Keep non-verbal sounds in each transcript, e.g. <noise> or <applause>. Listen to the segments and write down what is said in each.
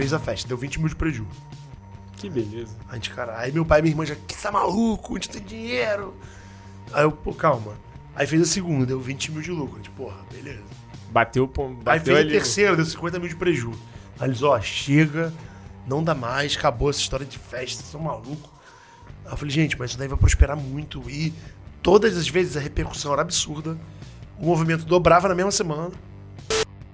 fez a festa, deu 20 mil de prejuízo. Que beleza. A gente, cara, aí meu pai e minha irmã já, que tá maluco, a gente tem dinheiro. Aí eu, pô, calma. Aí fez a segunda, deu 20 mil de lucro. A gente, porra, beleza. Bateu, pô, bateu aí fez ali. a terceira, deu 50 mil de prejuízo. Aí eles, ó, chega, não dá mais, acabou essa história de festa, são malucos. Aí eu falei, gente, mas isso daí vai prosperar muito. E todas as vezes a repercussão era absurda. O movimento dobrava na mesma semana.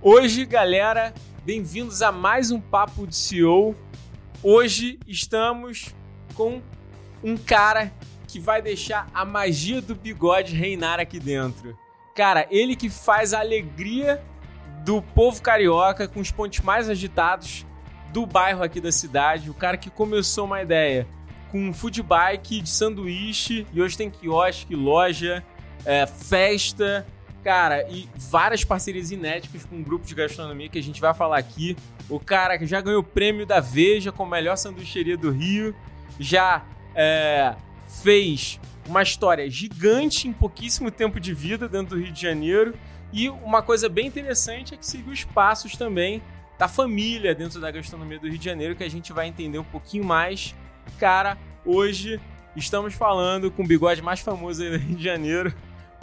Hoje, galera, bem-vindos a mais um Papo de CEO. Hoje estamos com um cara que vai deixar a magia do bigode reinar aqui dentro. Cara, ele que faz a alegria do povo carioca com os pontos mais agitados do bairro aqui da cidade. O cara que começou uma ideia com um food bike de sanduíche e hoje tem quiosque, loja, é, festa, cara, e várias parcerias inéditas com um grupo de gastronomia que a gente vai falar aqui. O cara que já ganhou o prêmio da Veja como melhor sanduicheria do Rio, já é, fez uma história gigante em pouquíssimo tempo de vida dentro do Rio de Janeiro. E uma coisa bem interessante é que seguiu os passos também da família dentro da gastronomia do Rio de Janeiro, que a gente vai entender um pouquinho mais. Cara, hoje estamos falando com o bigode mais famoso aí do Rio de Janeiro,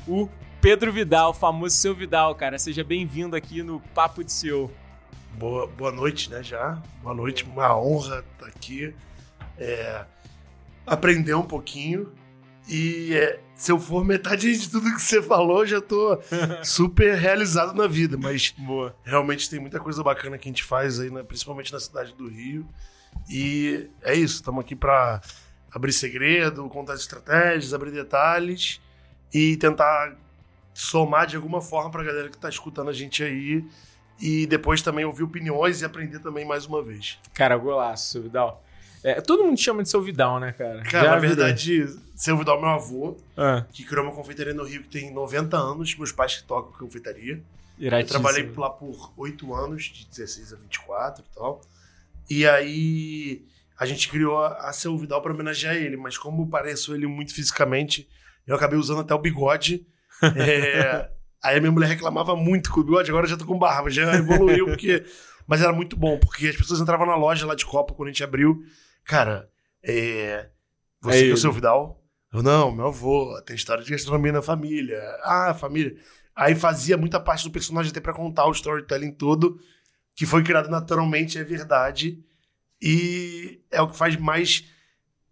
o Pedro Vidal, o famoso Seu Vidal, cara. Seja bem-vindo aqui no Papo de Seu. Boa, boa noite, né, já. Boa noite, uma honra estar aqui. É, aprender um pouquinho. E é, se eu for metade de tudo que você falou, já tô <laughs> super realizado na vida. Mas Boa. realmente tem muita coisa bacana que a gente faz aí, né, principalmente na cidade do Rio. E é isso, estamos aqui para abrir segredo, contar estratégias, abrir detalhes e tentar somar de alguma forma para a galera que está escutando a gente aí e depois também ouvir opiniões e aprender também mais uma vez. Cara, golaço, Seu Vidal. É, todo mundo chama de Seu Vidal, né, cara? Cara, Já na a vida- verdade, seu Vidal é meu avô, Ah, que criou uma confeitaria no Rio que tem 90 anos, meus pais que tocam confeitaria. Eu trabalhei lá por oito anos, de 16 a 24 e tal. E aí a gente criou a a Seu Vidal para homenagear ele, mas como pareço ele muito fisicamente, eu acabei usando até o bigode. É, aí a minha mulher reclamava muito com o bigode, agora já tô com barba, já evoluiu, porque. Mas era muito bom, porque as pessoas entravam na loja lá de Copa quando a gente abriu. Cara, é. Você É que é o seu Vidal? Eu, não, meu avô, tem história de gastronomia na família. Ah, família. Aí fazia muita parte do personagem até pra contar o storytelling todo, que foi criado naturalmente, é verdade. E é o que faz mais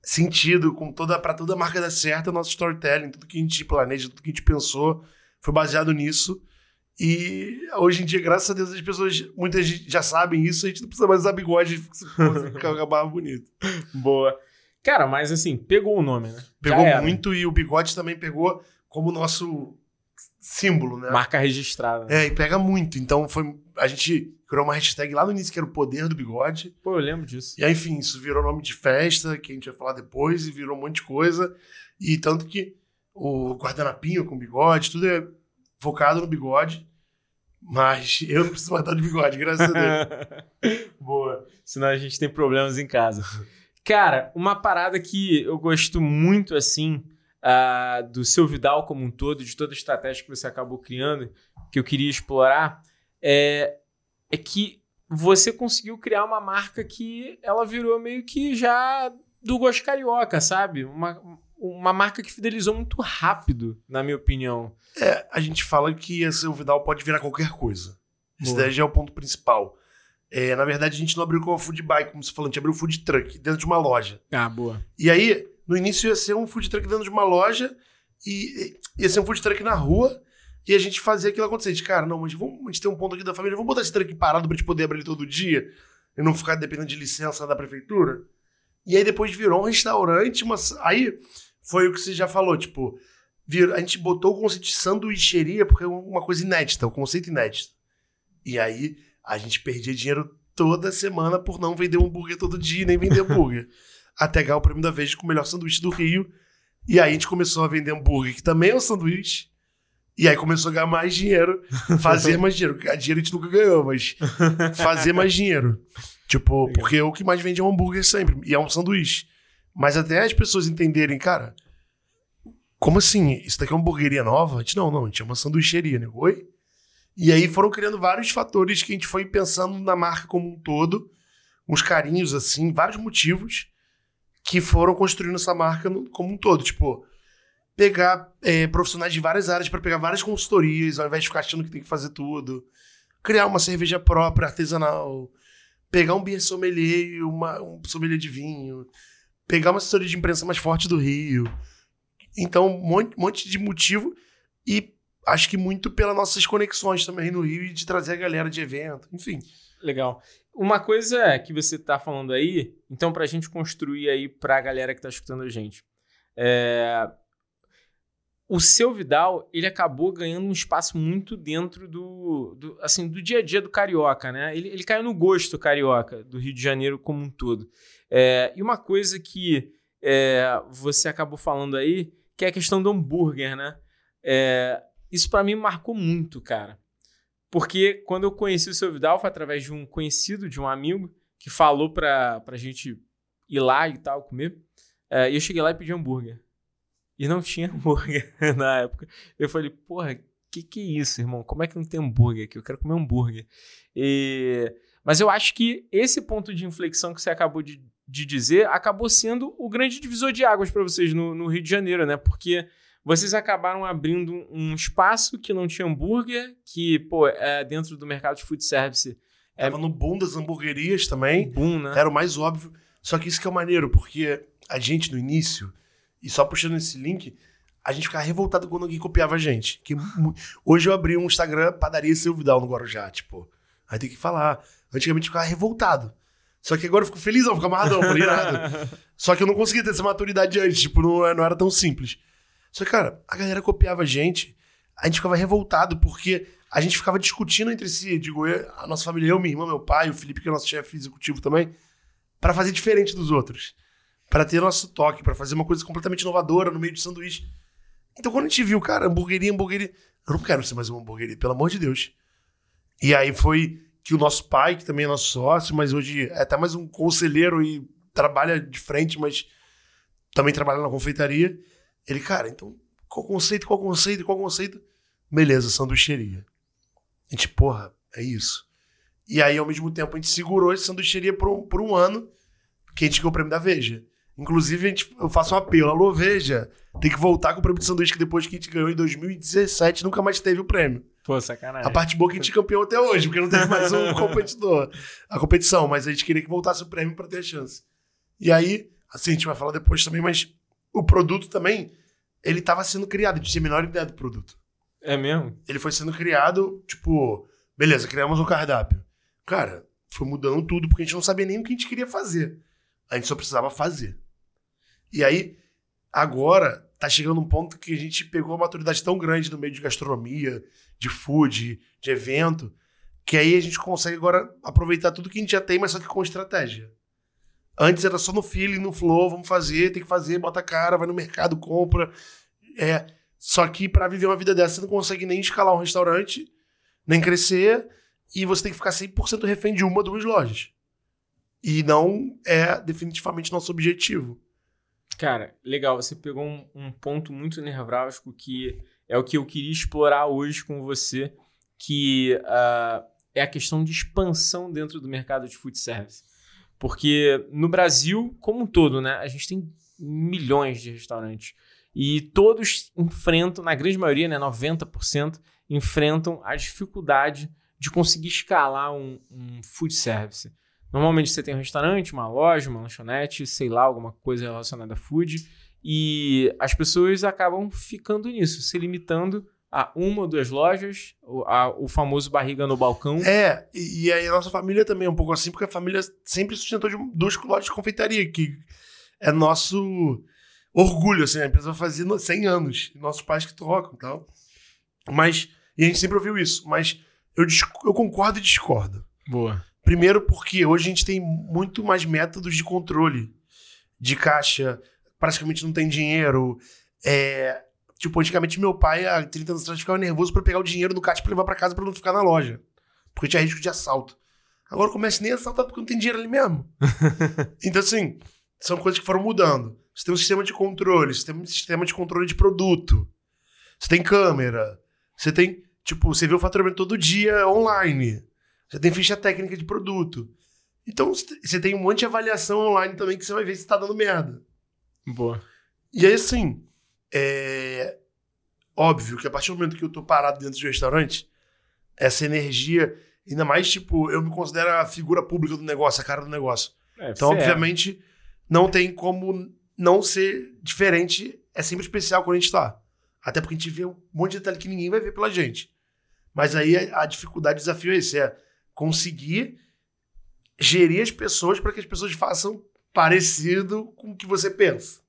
sentido com toda para toda a marca dar certo, é o nosso storytelling, tudo que a gente planeja, tudo que a gente pensou, foi baseado nisso. E hoje em dia, graças a Deus, as pessoas, muitas já sabem isso, a gente não precisa mais usar bigode, ficar <laughs> com a barba bonita. Boa. Cara, mas assim, pegou o nome, né? Pegou muito e o bigode também pegou como nosso símbolo, né? Marca registrada. né? É, e pega muito. Então foi. A gente criou uma hashtag lá no início que era o poder do bigode. Pô, eu lembro disso. E aí, enfim, isso virou nome de festa, que a gente vai falar depois, e virou um monte de coisa. E tanto que o guardanapinho com bigode, tudo é focado no bigode. Mas <laughs> eu não preciso mais estar de bigode, graças a Deus. <laughs> Boa. Senão a gente tem problemas em casa. Cara, uma parada que eu gosto muito, assim, ah, do seu Vidal como um todo, de toda a estratégia que você acabou criando, que eu queria explorar, é, é que você conseguiu criar uma marca que ela virou meio que já do gosto carioca, sabe? Uma, uma marca que fidelizou muito rápido, na minha opinião. É, a gente fala que esse o Vidal pode virar qualquer coisa. Esse Boa. daí já é o ponto principal. É, na verdade, a gente não abriu com a food bike, como você falou, a gente abriu food truck dentro de uma loja. Ah, boa. E aí, no início ia ser um food truck dentro de uma loja e e ia ser um food truck na rua e a gente fazia aquilo acontecer. A gente, cara, não, mas vamos, a gente tem um ponto aqui da família, vamos botar esse truck parado pra gente poder abrir ele todo dia e não ficar dependendo de licença da prefeitura. E aí depois virou um restaurante, mas aí foi o que você já falou, tipo, vir- a gente botou o conceito de sanduicheria porque é uma coisa inédita, o conceito inédito. E aí a gente perdia dinheiro toda semana por não vender um hambúrguer todo dia, nem vender hambúrguer. <laughs> Até ganhar o prêmio da vez com o melhor sanduíche do Rio. E aí a gente começou a vender hambúrguer, que também é um sanduíche. E aí começou a ganhar mais dinheiro, fazer <laughs> mais dinheiro. Ganhar dinheiro a gente nunca ganhou, mas fazer mais dinheiro. Tipo, Legal. porque o que mais vende é um hambúrguer sempre, e é um sanduíche. Mas até as pessoas entenderem, cara, como assim? Isso daqui é uma hamburgueria nova? A gente, não, não, a gente é uma sanduicheria, né? Oi? E aí foram criando vários fatores que a gente foi pensando na marca como um todo, uns carinhos, assim, vários motivos que foram construindo essa marca como um todo. Tipo, pegar é, profissionais de várias áreas para pegar várias consultorias, ao invés de ficar achando que tem que fazer tudo. Criar uma cerveja própria, artesanal. Pegar um beer sommelier uma, um sommelier de vinho. Pegar uma assessoria de imprensa mais forte do Rio. Então, um monte, monte de motivo. E acho que muito pelas nossas conexões também no Rio e de trazer a galera de evento. Enfim. Legal. Uma coisa que você está falando aí, então, para a gente construir aí para a galera que está escutando a gente. É... O seu Vidal, ele acabou ganhando um espaço muito dentro do, do assim, do dia a dia do carioca, né? Ele, ele caiu no gosto carioca do Rio de Janeiro como um todo. É... E uma coisa que é, você acabou falando aí, que é a questão do hambúrguer, né? É, isso para mim marcou muito, cara. Porque quando eu conheci o seu Vidal foi através de um conhecido, de um amigo, que falou pra, pra gente ir lá e tal, comer. É, e eu cheguei lá e pedi hambúrguer. E não tinha <laughs> hambúrguer na época. Eu falei, porra, que que é isso, irmão? Como é que não tem hambúrguer aqui? Eu quero comer hambúrguer. E... Mas eu acho que esse ponto de inflexão que você acabou de, de dizer acabou sendo o grande divisor de águas para vocês no, no Rio de Janeiro, né? Porque vocês acabaram abrindo um espaço que não tinha hambúrguer, que, pô, é dentro do mercado de food service. É... Tava no boom das hamburguerias também. Boom, né? Era o mais óbvio. Só que isso que é o maneiro, porque a gente no início, e só puxando esse link, a gente ficava revoltado quando alguém copiava a gente. Que hoje eu abri um Instagram padaria Seu Vidal no Guarujá, tipo. Aí tem que falar. Antigamente eu ficava revoltado. Só que agora eu fico feliz, eu fico amarradão, falei nada. <laughs> Só que eu não conseguia ter essa maturidade antes, tipo, não, não era tão simples. Só que, cara, a galera copiava a gente, a gente ficava revoltado, porque a gente ficava discutindo entre si, digo, eu, a nossa família, eu, minha irmã, meu pai, o Felipe, que é nosso chefe executivo também, para fazer diferente dos outros. Para ter nosso toque, para fazer uma coisa completamente inovadora no meio de sanduíche. Então, quando a gente viu, cara, hamburgueria, hamburgueria, eu não quero ser mais uma hamburgueria, pelo amor de Deus. E aí foi que o nosso pai, que também é nosso sócio, mas hoje é até mais um conselheiro e trabalha de frente, mas também trabalha na confeitaria. Ele, cara, então, qual conceito, qual conceito, qual conceito? Beleza, sanduicheria. A gente, porra, é isso. E aí, ao mesmo tempo, a gente segurou essa sanduicheria por um, por um ano, que a gente ganhou o prêmio da Veja. Inclusive, a gente, eu faço um apelo. Alô, Veja, tem que voltar com o prêmio de sanduíche que depois que a gente ganhou em 2017, nunca mais teve o prêmio. Pô, sacanagem. A parte boa é que a gente é campeão até hoje, porque não teve mais um <laughs> competidor. A competição, mas a gente queria que voltasse o prêmio para ter a chance. E aí, assim, a gente vai falar depois também, mas o produto também, ele estava sendo criado, a gente tinha a menor ideia do produto. É mesmo? Ele foi sendo criado, tipo, beleza, criamos um cardápio. Cara, foi mudando tudo, porque a gente não sabia nem o que a gente queria fazer. A gente só precisava fazer. E aí, agora, tá chegando um ponto que a gente pegou uma maturidade tão grande no meio de gastronomia, de food, de evento, que aí a gente consegue agora aproveitar tudo que a gente já tem, mas só que com estratégia. Antes era só no feeling, no flow, vamos fazer, tem que fazer, bota a cara, vai no mercado, compra. É, só que para viver uma vida dessa, você não consegue nem escalar um restaurante, nem crescer, e você tem que ficar 100% refém de uma ou duas lojas. E não é definitivamente nosso objetivo. Cara, legal, você pegou um, um ponto muito nevrálgico que é o que eu queria explorar hoje com você, que uh, é a questão de expansão dentro do mercado de food service. Porque no Brasil, como um todo, né, a gente tem milhões de restaurantes. E todos enfrentam, na grande maioria, né, 90%, enfrentam a dificuldade de conseguir escalar um, um food service. Normalmente você tem um restaurante, uma loja, uma lanchonete, sei lá, alguma coisa relacionada a food. E as pessoas acabam ficando nisso, se limitando a uma ou duas lojas, o, a, o famoso barriga no balcão. É, e, e aí a nossa família também é um pouco assim, porque a família sempre sustentou de duas lojas de confeitaria, que é nosso orgulho, assim, a empresa vai fazer 100 anos, nossos pais que trocam e tal. Mas, e a gente sempre ouviu isso, mas eu, eu concordo e discordo. Boa. Primeiro porque hoje a gente tem muito mais métodos de controle de caixa, praticamente não tem dinheiro, é, Tipo, antigamente meu pai, há 30 anos atrás, ficava nervoso para pegar o dinheiro do caixa pra levar para casa para não ficar na loja. Porque tinha risco de assalto. Agora comércio nem é assaltado porque não tem dinheiro ali mesmo. <laughs> então, assim, são coisas que foram mudando. Você tem um sistema de controle, você tem um sistema de controle de produto. Você tem câmera. Você tem, tipo, você vê o faturamento todo dia online. Você tem ficha técnica de produto. Então você tem um monte de avaliação online também que você vai ver se tá dando merda. Boa. E aí, assim, é óbvio que a partir do momento que eu tô parado dentro de um restaurante, essa energia, ainda mais, tipo, eu me considero a figura pública do negócio, a cara do negócio. É, Então, é. obviamente, não tem como não ser diferente. É sempre especial quando a gente tá. Até porque a gente vê um monte de detalhe que ninguém vai ver pela gente. Mas aí a a dificuldade, o desafio é esse: é conseguir gerir as pessoas para que as pessoas façam parecido com o que você pensa.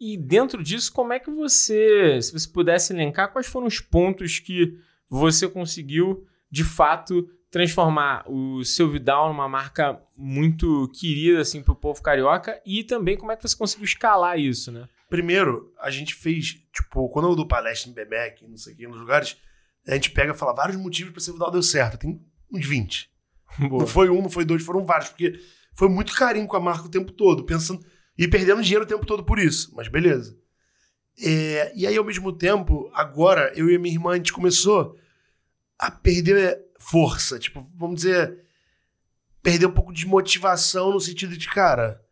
E dentro disso, como é que você, se você pudesse elencar, quais foram os pontos que você conseguiu, de fato, transformar o seu Vidal numa marca muito querida assim pro povo carioca e também como é que você conseguiu escalar isso, né? Primeiro, a gente fez, tipo, quando eu dou palestra em Bebec, não sei o que, nos lugares, a gente pega e fala vários motivos para ser Vidal deu certo. Tem uns 20. Boa. Não foi um, não foi dois, foram vários, porque foi muito carinho com a marca o tempo todo, pensando e perdendo dinheiro o tempo todo por isso, mas beleza. É, e aí, ao mesmo tempo, agora, eu e a minha irmã, a gente começou a perder força, tipo, vamos dizer, perder um pouco de motivação no sentido de, cara,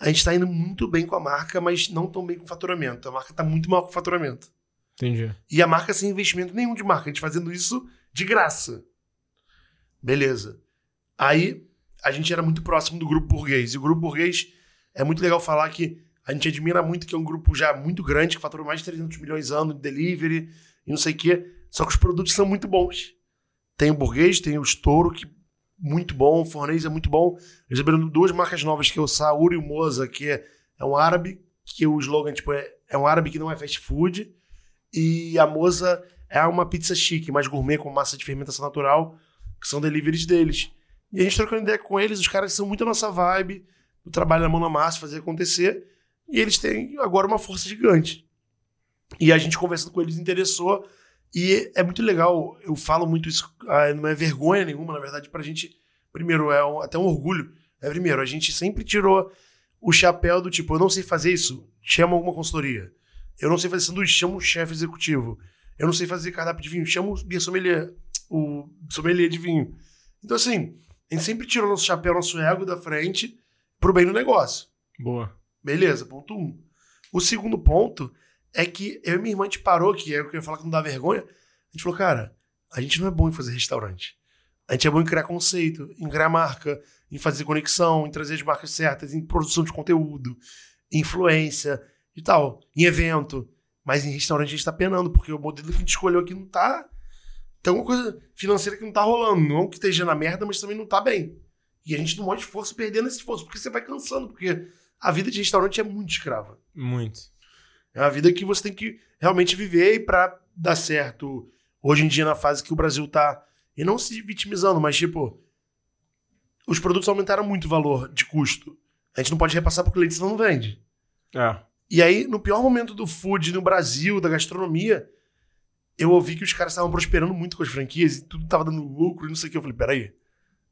a gente tá indo muito bem com a marca, mas não tão bem com o faturamento. A marca tá muito mal com o faturamento. Entendi. E a marca sem investimento nenhum de marca, a gente fazendo isso de graça. Beleza. Aí a gente era muito próximo do grupo burguês. E o grupo burguês é muito legal falar que a gente admira muito que é um grupo já muito grande, que faturou mais de 300 milhões ano de delivery e não sei o quê. Só que os produtos são muito bons. Tem o burguês, tem o estouro, que muito bom, o fornês é muito bom. Eles abriram duas marcas novas, que é o Saúl e o Moza, que é, é um árabe, que o slogan tipo, é, é um árabe que não é fast food. E a Moza é uma pizza chique, mais gourmet, com massa de fermentação natural, que são deliveries deles. E a gente trocando ideia com eles, os caras são muito a nossa vibe, o trabalho na mão na massa, fazer acontecer. E eles têm agora uma força gigante. E a gente conversando com eles interessou. E é muito legal, eu falo muito isso, ah, não é vergonha nenhuma, na verdade, pra gente. Primeiro, é um- até um orgulho. É, primeiro, a gente sempre tirou o chapéu do tipo, eu não sei fazer isso, chama alguma consultoria. Eu não sei fazer sanduíche, chama um chefe executivo. Eu não sei fazer cardápio de vinho, chama o sommelier, o sommelier de vinho. Então, assim, a gente sempre tirou nosso chapéu, nosso ego da frente pro bem do negócio. Boa. Beleza, ponto um. O segundo ponto é que eu e minha irmã, a gente parou, que é o que eu ia falar que não dá vergonha. A gente falou, cara, a gente não é bom em fazer restaurante. A gente é bom em criar conceito, em criar marca, em fazer conexão, em trazer as marcas certas, em produção de conteúdo, em influência e tal, em evento. Mas em restaurante a gente tá penando, porque o modelo que a gente escolheu aqui não tá. Tem alguma coisa financeira que não tá rolando. Não que esteja na merda, mas também não tá bem. E a gente não mostra esforço perdendo esse esforço, porque você vai cansando, porque a vida de restaurante é muito escrava. Muito. É uma vida que você tem que realmente viver e pra dar certo hoje em dia na fase que o Brasil tá. E não se vitimizando, mas tipo. Os produtos aumentaram muito o valor de custo. A gente não pode repassar pro cliente, senão não vende. É. E aí, no pior momento do food no Brasil, da gastronomia, eu ouvi que os caras estavam prosperando muito com as franquias e tudo tava dando lucro e não sei o que. Eu falei, peraí,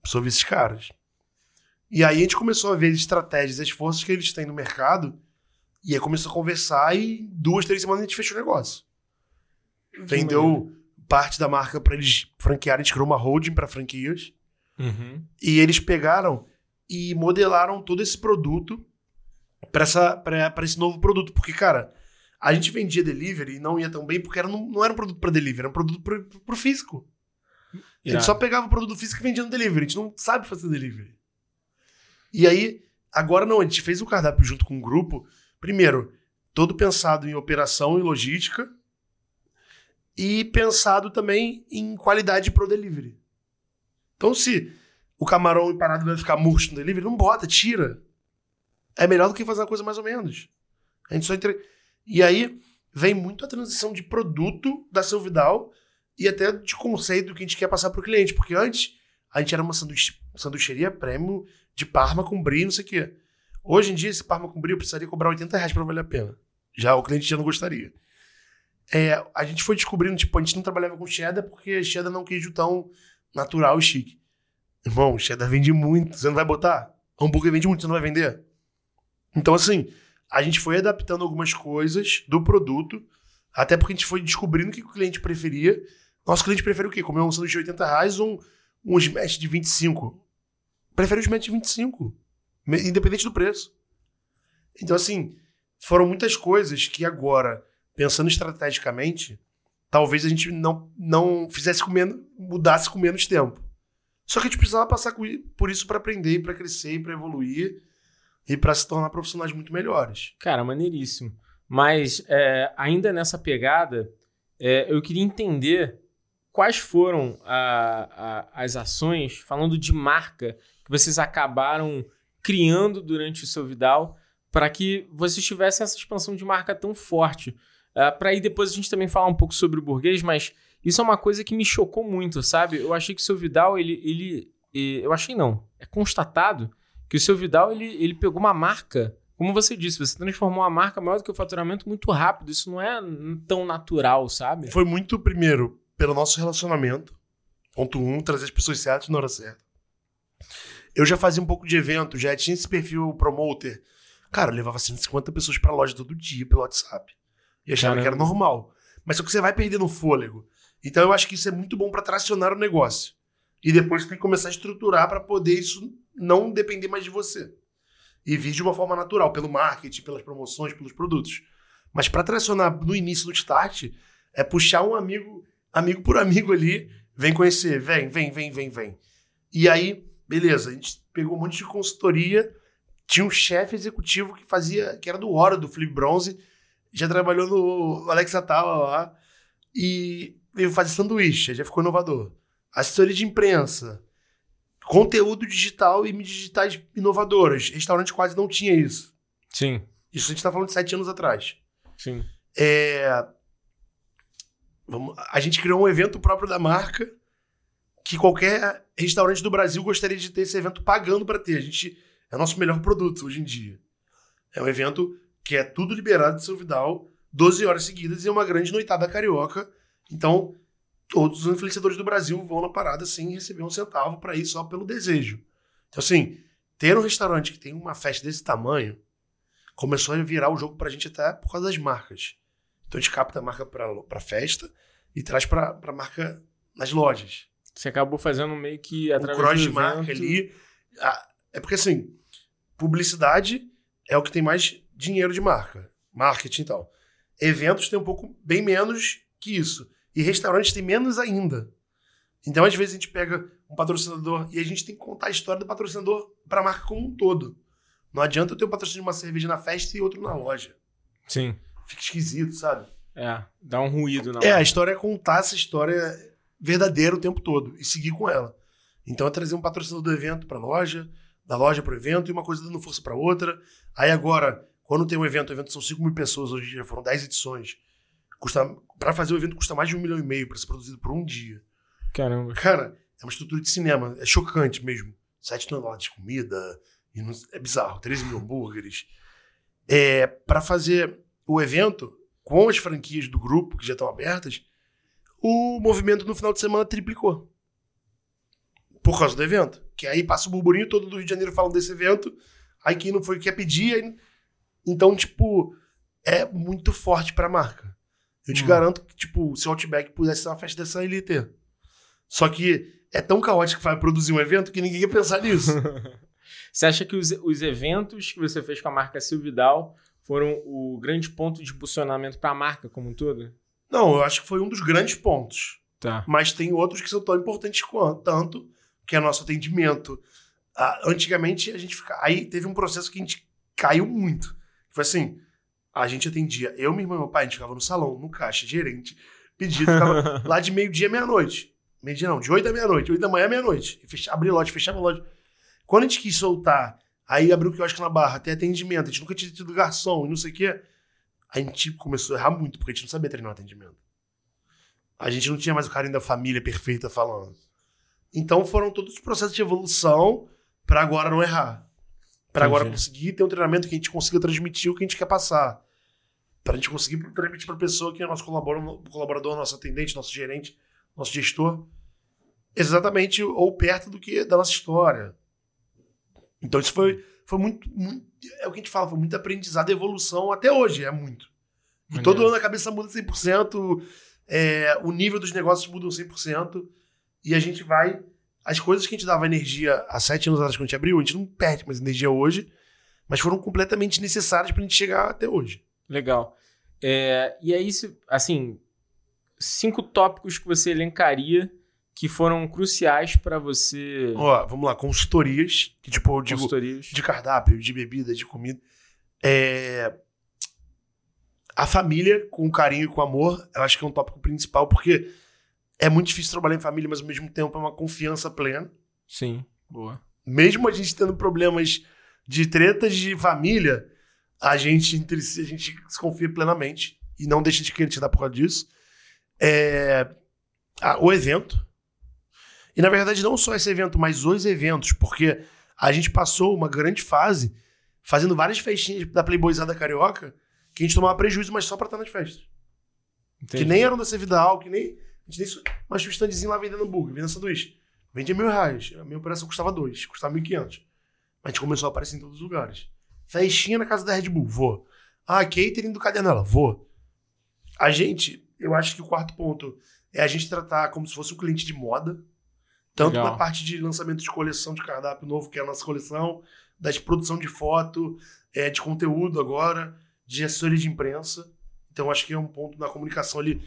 preciso ouvir esses caras. E aí a gente começou a ver as estratégias, as forças que eles têm no mercado. E aí começou a conversar e duas, três semanas a gente fechou o negócio. Vendeu parte da marca para eles franquearem, a gente criou uma holding para franquias. Uhum. E eles pegaram e modelaram todo esse produto para esse novo produto. Porque, cara, a gente vendia delivery e não ia tão bem porque era, não, não era um produto para delivery, era um produto pro, pro físico. A gente só pegava o produto físico e vendia no delivery. A gente não sabe fazer delivery. E aí, agora não, a gente fez o cardápio junto com o grupo. Primeiro, todo pensado em operação e logística. E pensado também em qualidade pro delivery. Então, se o camarão empanado vai ficar murcho no delivery, não bota, tira. É melhor do que fazer uma coisa mais ou menos. A gente só entre... E aí vem muito a transição de produto da Silvidal e até de conceito que a gente quer passar pro cliente. Porque antes a gente era uma sanduíche, sanduicheria prêmio de Parma com brie, não sei o quê. Hoje em dia, esse Parma com brie eu precisaria cobrar 80 reais pra valer a pena. Já o cliente já não gostaria. É, a gente foi descobrindo, tipo, a gente não trabalhava com cheddar porque cheddar não é um queijo tão natural e chique. Irmão, cheddar vende muito, você não vai botar? Hambúrguer vende muito, você não vai vender? Então, assim, a gente foi adaptando algumas coisas do produto, até porque a gente foi descobrindo o que o cliente preferia. Nosso cliente prefere o quê? Comer um sanduíche de 80 reais ou um, um smash de 25? prefere os métodos de 25, independente do preço. Então, assim, foram muitas coisas que agora, pensando estrategicamente, talvez a gente não, não fizesse com menos, mudasse com menos tempo. Só que a gente precisava passar por isso para aprender, para crescer, para evoluir e para se tornar profissionais muito melhores. Cara, maneiríssimo. Mas é, ainda nessa pegada, é, eu queria entender quais foram a, a, as ações, falando de marca, que vocês acabaram criando durante o seu Vidal para que vocês tivessem essa expansão de marca tão forte. Uh, para aí depois a gente também falar um pouco sobre o burguês, mas isso é uma coisa que me chocou muito, sabe? Eu achei que o seu Vidal, ele, ele eu achei não, é constatado que o seu Vidal ele, ele pegou uma marca como você disse, você transformou a marca maior do que o faturamento muito rápido. Isso não é tão natural, sabe? Foi muito, primeiro, pelo nosso relacionamento. Ponto um, trazer as pessoas certas na hora certa. Eu já fazia um pouco de evento, já tinha esse perfil promoter. Cara, eu levava 150 pessoas pra loja todo dia pelo WhatsApp. E achava Caramba. que era normal. Mas só que você vai perdendo fôlego. Então eu acho que isso é muito bom para tracionar o negócio. E depois tem que começar a estruturar para poder isso não depender mais de você. E vir de uma forma natural, pelo marketing, pelas promoções, pelos produtos. Mas para tracionar no início, no start, é puxar um amigo amigo por amigo ali, vem conhecer, vem, vem, vem, vem, vem. E aí, beleza, a gente pegou um monte de consultoria, tinha um chefe executivo que fazia, que era do Hora, do Flip Bronze, já trabalhou no Alexa Tala lá, e veio fazer sanduíche, já ficou inovador. Assessoria de imprensa, conteúdo digital e mídias digitais inovadoras. Restaurante quase não tinha isso. Sim. Isso a gente está falando de sete anos atrás. Sim. É, Vamos, a gente criou um evento próprio da marca que qualquer restaurante do Brasil gostaria de ter esse evento pagando para ter. A gente é o nosso melhor produto hoje em dia. É um evento que é tudo liberado de seu Vidal, 12 horas seguidas e é uma grande noitada carioca. Então, todos os influenciadores do Brasil vão na parada sem receber um centavo para ir só pelo desejo. Então, assim, ter um restaurante que tem uma festa desse tamanho começou a virar o jogo para a gente até por causa das marcas. Então a gente capta a marca para festa e traz para a marca nas lojas. Você acabou fazendo meio que através o cross de marca ali. É porque assim, publicidade é o que tem mais dinheiro de marca, marketing e tal. Eventos tem um pouco bem menos que isso. E restaurantes tem menos ainda. Então, às vezes, a gente pega um patrocinador e a gente tem que contar a história do patrocinador para a marca como um todo. Não adianta eu ter um patrocínio de uma cerveja na festa e outro na loja. Sim fica esquisito, sabe? É, dá um ruído na É, a história é contar essa história verdadeira o tempo todo e seguir com ela. Então é trazer um patrocinador do evento para loja, da loja para o evento e uma coisa dando força para outra. Aí agora, quando tem um evento, o evento são 5 mil pessoas, hoje em dia foram 10 edições. Custa, para fazer o evento custa mais de um milhão e meio para ser produzido por um dia. Caramba. Cara, é uma estrutura de cinema, é chocante mesmo. 7 toneladas de comida, não, é bizarro, 13 mil hambúrgueres. É, para fazer o evento, com as franquias do grupo que já estão abertas, o movimento no final de semana triplicou. Por causa do evento. Que aí passa o burburinho todo do Rio de Janeiro falando desse evento, aí quem não foi quer pedir. Aí... Então, tipo, é muito forte pra marca. Eu te hum. garanto que, tipo, se o Outback pudesse ser uma festa dessa, ele ia ter. Só que é tão caótico que vai produzir um evento que ninguém ia pensar nisso. <laughs> você acha que os, os eventos que você fez com a marca Silvidal foram o grande ponto de impulsionamento para a marca como um todo? Não, eu acho que foi um dos grandes pontos. Tá. Mas tem outros que são tão importantes quanto, tanto, que é nosso atendimento. Ah, antigamente, a gente fica... Aí teve um processo que a gente caiu muito. Foi assim, a gente atendia, eu, minha irmã e meu pai, a gente ficava no salão, no caixa, gerente, pedido, ficava <laughs> lá de meio-dia, meia-noite. Meio-dia não, de oito da meia-noite, oito da manhã, meia-noite. Abrir loja, fechava loja. Quando a gente quis soltar Aí abriu o quiosque na barra, tem atendimento, a gente nunca tinha tido garçom e não sei o quê. A gente começou a errar muito, porque a gente não sabia treinar atendimento. A gente não tinha mais o carinho da família perfeita falando. Então foram todos os processos de evolução para agora não errar. Para agora conseguir ter um treinamento que a gente consiga transmitir o que a gente quer passar. Para a gente conseguir transmitir para a pessoa que é nosso colaborador, nosso atendente, nosso gerente, nosso gestor, exatamente ou perto do que da nossa história. Então isso foi, foi muito, muito, É o que a gente fala, foi muito aprendizado evolução até hoje, é muito. E todo ano a cabeça muda 100%, é, o nível dos negócios muda 100%, e a gente vai as coisas que a gente dava energia há sete anos atrás quando a gente abriu, a gente não perde mais energia hoje, mas foram completamente necessárias pra gente chegar até hoje. Legal. É, e aí, se- assim, cinco tópicos que você elencaria que foram cruciais para você. Ó, vamos lá, consultorias, que tipo, eu digo, de cardápio, de bebida, de comida. É... A família, com carinho e com amor, eu acho que é um tópico principal, porque é muito difícil trabalhar em família, mas ao mesmo tempo é uma confiança plena. Sim, boa. Mesmo a gente tendo problemas de tretas de família, a gente entre si, a gente se confia plenamente e não deixa de acreditar por causa disso. É... ah, o evento. E na verdade, não só esse evento, mas os eventos, porque a gente passou uma grande fase fazendo várias festinhas da Playboyzada Carioca que a gente tomava prejuízo, mas só pra estar nas festas. Entendi. Que nem eram da Cevidal, que nem. A gente nem. Mas tinha um standzinho lá vendendo hambúrguer, vendendo sanduíche. Vendia mil reais. A minha operação custava dois, custava mil e quinhentos. Mas a gente começou a aparecer em todos os lugares. Festinha na casa da Red Bull, vou. Ah, catering do Cadernela, vou. A gente, eu acho que o quarto ponto é a gente tratar como se fosse um cliente de moda. Tanto Legal. na parte de lançamento de coleção de cardápio novo, que é a nossa coleção, da produção de foto, é, de conteúdo agora, de assessoria de imprensa. Então acho que é um ponto na comunicação ali.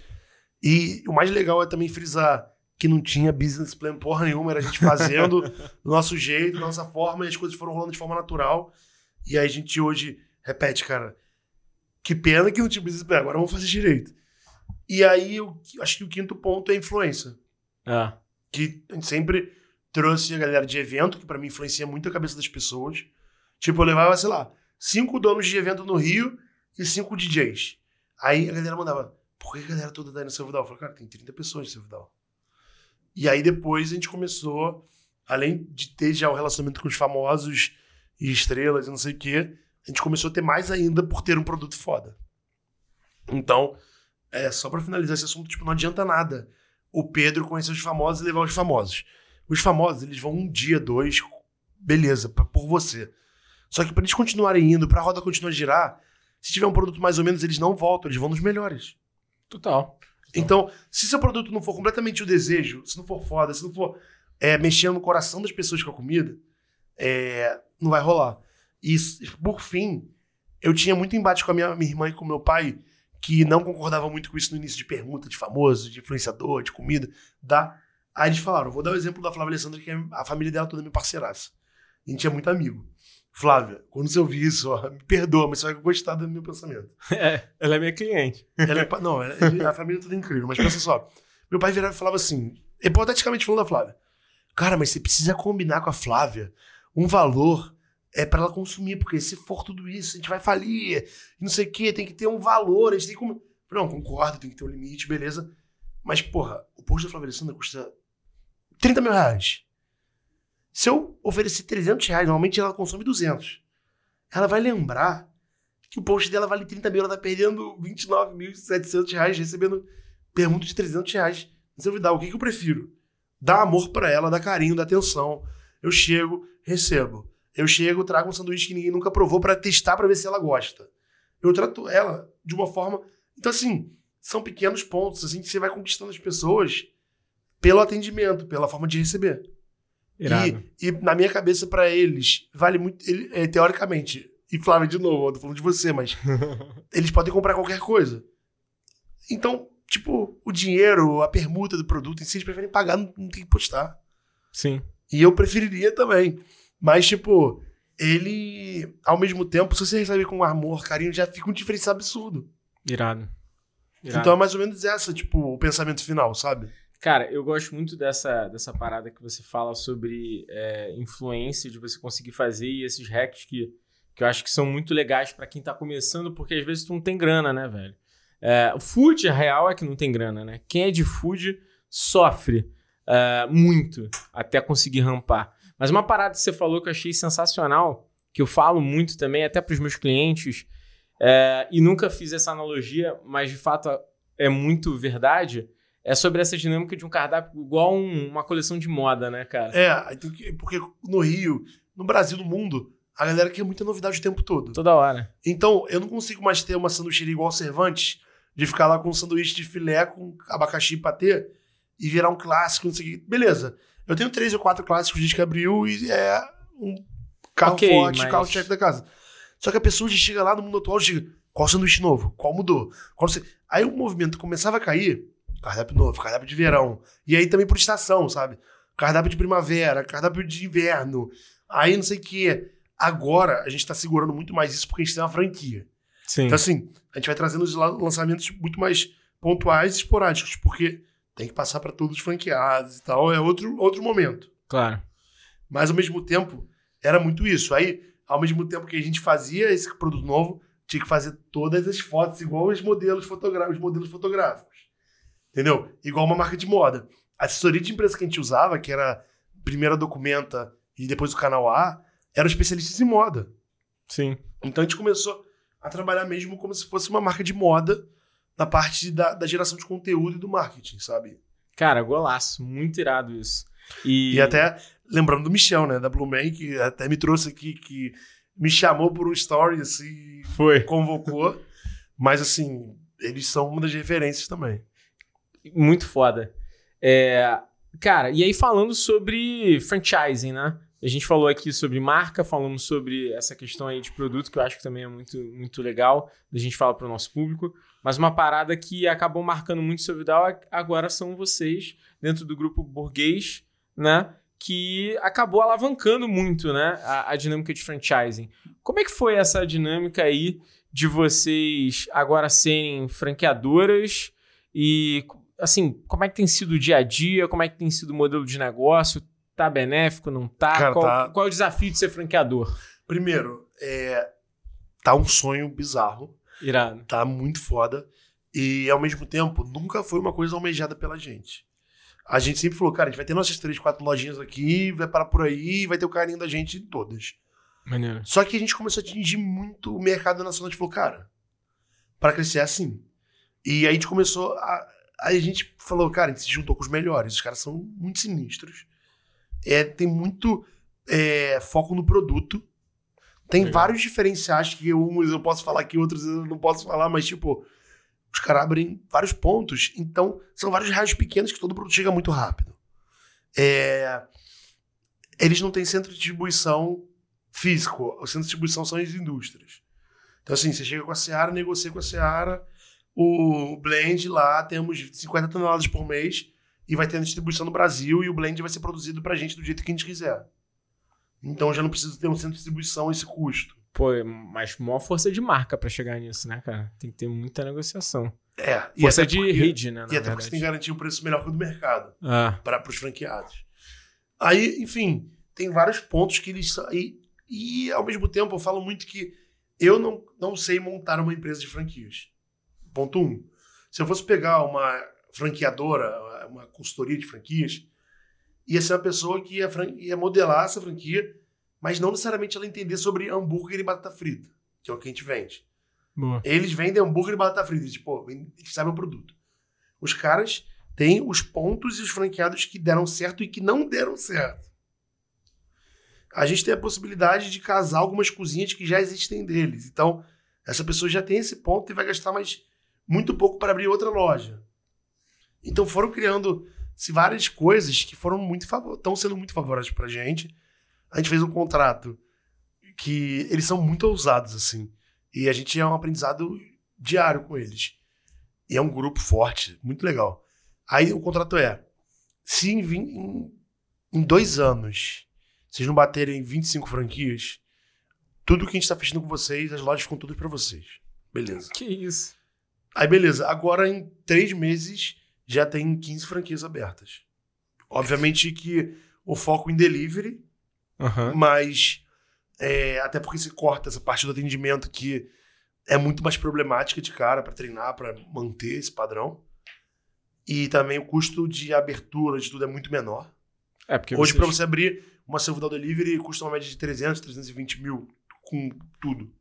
E o mais legal é também frisar que não tinha business plan porra nenhuma, era a gente fazendo <laughs> do nosso jeito, da nossa forma, e as coisas foram rolando de forma natural. E aí a gente hoje repete, cara, que pena que não tinha plan, agora vamos fazer direito. E aí eu acho que o quinto ponto é a influência Ah, que a gente sempre trouxe a galera de evento, que pra mim influencia muito a cabeça das pessoas. Tipo, eu levava, sei lá, cinco donos de evento no Rio e cinco DJs. Aí a galera mandava, por que a galera toda tá aí no seu Vidal? Eu falei, cara, tem 30 pessoas no seu Vidal. E aí depois a gente começou, além de ter já o relacionamento com os famosos e estrelas e não sei o quê, a gente começou a ter mais ainda por ter um produto foda. Então, é, só pra finalizar esse assunto, tipo, não adianta nada o Pedro conhecer os famosos e levar os famosos. Os famosos, eles vão um dia, dois, beleza, pra- por você. Só que pra eles continuarem indo, pra roda continuar a girar, se tiver um produto mais ou menos, eles não voltam, eles vão nos melhores. total. Então, se seu produto não for completamente o desejo, se não for foda, se não for é, mexendo no coração das pessoas com a comida, é, não vai rolar. E, por fim, eu tinha muito embate com a minha, minha irmã e com meu pai, que não concordava muito com isso no início de pergunta de famoso, de influenciador, de comida. Da... Aí eles falaram: vou dar o exemplo da Flávia Alessandra, que é a família dela toda é minha parceiraça. A gente é muito amigo. Flávia, quando você ouvir isso, ó, me perdoa, mas você vai gostar do meu pensamento. <laughs> É, ela é minha cliente. Ela é não, ela- ele- a família é toda incrível, mas pensa só. Meu pai virava e falava assim, hipoteticamente falando da Flávia. Cara, mas você precisa combinar com a Flávia um valor é para ela consumir, porque se for tudo isso, a gente vai falir, não sei o quê, tem que ter um valor, a gente tem como. Não, concordo, tem que ter um limite, beleza. Mas, porra, o post da Flávia Alessandra custa 30 mil reais. Se eu oferecer 300 reais, normalmente ela consome 200. Ela vai lembrar que o post dela vale 30 mil, ela tá perdendo 29.700 reais, recebendo pergunta de 300 reais. Eu vou dar, o que, que eu prefiro? Dar amor pra ela, dar carinho, dar atenção. Eu chego, recebo. Eu chego, trago um sanduíche que ninguém nunca provou pra testar pra ver se ela gosta. Eu trato ela de uma forma. Então, assim, são pequenos pontos assim que você vai conquistando as pessoas pelo atendimento, pela forma de receber. Irado. E, e na minha cabeça, pra eles, vale muito. ele- é, teoricamente, e Flávio, de novo, eu tô falando de você, mas <laughs> eles podem comprar qualquer coisa. Então, tipo, o dinheiro, a permuta do produto em si, eles preferem pagar, não, não tem que postar. Sim. E eu preferiria também. Mas, tipo, ele, ao mesmo tempo, se você recebe com amor, carinho, já fica um diferencial absurdo. Irado. Irado. Então é mais ou menos essa, tipo, o pensamento final, sabe? Cara, eu gosto muito dessa, dessa parada que você fala sobre é, influência, de você conseguir fazer e esses hacks que, que eu acho que são muito legais pra quem tá começando, porque às vezes tu não tem grana, né, velho? É, o food, a real é que não tem grana, né? Quem é de food sofre é, muito até conseguir rampar. Mas uma parada que você falou que eu achei sensacional, que eu falo muito também, até pros meus clientes, é, e nunca fiz essa analogia, mas de fato é muito verdade, é sobre essa dinâmica de um cardápio igual um- uma coleção de moda, né, cara? É, porque no Rio, no Brasil, no mundo, a galera quer muita novidade o tempo todo. Toda hora. Então, eu não consigo mais ter uma sanduícheria igual Cervantes, de ficar lá com um sanduíche de filé com abacaxi e patê e virar um clássico, não sei o quê. Beleza. Eu tenho três ou quatro clássicos de que abriu e é um carro Ok, forte, mas- carro-chefe da casa. Só que a pessoa chega lá no mundo atual e chega, qual sanduíche novo? Qual mudou? Qual Aí o movimento começava a cair, cardápio novo, cardápio de verão. E aí também por estação, sabe? Cardápio de primavera, cardápio de inverno. Aí não sei o quê. Agora a gente tá segurando muito mais isso porque a gente tem uma franquia. Sim. Então, assim, a gente vai trazendo os la- lançamentos muito mais pontuais e esporádicos, porque tem que passar para todos os franqueados e tal. É outro, outro momento. Claro. Mas, ao mesmo tempo, era muito isso. Aí, ao mesmo tempo que a gente fazia esse produto novo, tinha que fazer todas as fotos igual os modelos, fotogra- os modelos fotográficos. Entendeu? Igual uma marca de moda. A assessoria de imprensa que a gente usava, que era primeiro a Documenta e depois o Canal A, eram especialistas em moda. Sim. Então a gente começou a trabalhar mesmo como se fosse uma marca de moda na parte da, da geração de conteúdo e do marketing, sabe? Cara, golaço. Muito irado isso. E, E, até lembrando do Michel, né, da Blue Man, que até me trouxe aqui, que me chamou por um story, assim, foi. convocou. <laughs> Mas assim, eles são uma das referências também. Muito foda. É, cara, e aí falando sobre franchising, né? A gente falou aqui sobre marca, falamos sobre essa questão aí de produto, que eu acho que também é muito, muito legal da gente falar para o nosso público. Mas uma parada que acabou marcando muito seu Vidal agora são vocês, dentro do grupo burguês, né? Que acabou alavancando muito, né? A, a dinâmica de franchising. Como é que foi essa dinâmica aí de vocês agora serem franqueadoras e assim, como é que tem sido o dia a dia? Como é que tem sido o modelo de negócio? Tá benéfico, não tá? Cara, qual, tá- qual é o desafio de ser franqueador? Primeiro, é, tá um sonho bizarro, Irado. tá muito foda. E ao mesmo tempo, nunca foi uma coisa almejada pela gente. A gente sempre falou, cara, a gente vai ter nossas três, quatro lojinhas aqui, vai parar por aí, vai ter o carinho da gente em todas. Maneiro. Só que a gente começou a atingir muito o mercado nacional. A gente falou, cara, para crescer é assim. E aí a gente começou a. Aí a gente falou, cara, a gente se juntou com os melhores. Os caras são muito sinistros. É, tem muito é, foco no produto. Tem Legal. vários diferenciais que uns eu posso falar que outros eu não posso falar, mas tipo, os caras abrem vários pontos. Então, são vários raios pequenos que todo produto chega muito rápido. É, eles não têm centro de distribuição físico. O centro de distribuição são as indústrias. Então, assim, você chega com a Seara, negocia com a Seara, o blend lá, temos 50 toneladas por mês e vai ter distribuição no Brasil e o blend vai ser produzido pra gente do jeito que a gente quiser. Então, já não precisa ter um centro de distribuição esse custo. Pô, mas maior força de marca pra chegar nisso, né, cara? Tem que ter muita negociação. É, e Força de porque- rede, né? Na E até porque você tem verdade. que garantir um preço melhor que o do mercado. Ah, para os franqueados. Aí, enfim, tem vários pontos que eles. E, e ao mesmo tempo eu falo muito que eu não, não sei montar uma empresa de franquias. Ponto um. Se eu fosse pegar uma franqueadora, uma consultoria de franquias, ia ser uma pessoa que ia, ia modelar essa franquia, mas não necessariamente ela entender sobre hambúrguer e batata frita, que é o que a gente vende. boa. Eles vendem hambúrguer e batata frita. Tipo, eles sabem o produto. Os caras têm os pontos e os franqueados que deram certo e que não deram certo. A gente tem a possibilidade de casar algumas cozinhas que já existem deles. Então, essa pessoa já tem esse ponto e vai gastar mais muito pouco para abrir outra loja. Então, foram criando se várias coisas que foram muito estão sendo muito favoráveis pra gente. A gente fez um contrato que eles são muito ousados assim. E a gente é um aprendizado diário com eles. E é um grupo forte, muito legal. Aí o contrato é: se em, em, em dois anos vocês não baterem 25 franquias, tudo que a gente está fechando com vocês, as lojas ficam todas para vocês. Beleza. Que isso. Aí, beleza. Agora, em três meses, já tem 15 franquias abertas. Obviamente que o foco em delivery, Aham. mas é, até porque se corta essa parte do atendimento que é muito mais problemática de cara para treinar, para manter esse padrão. E também o custo de abertura de tudo é muito menor. É, porque Hoje, vocês- para você abrir uma Self Delivery, custa uma média de 300, 320 mil com tudo.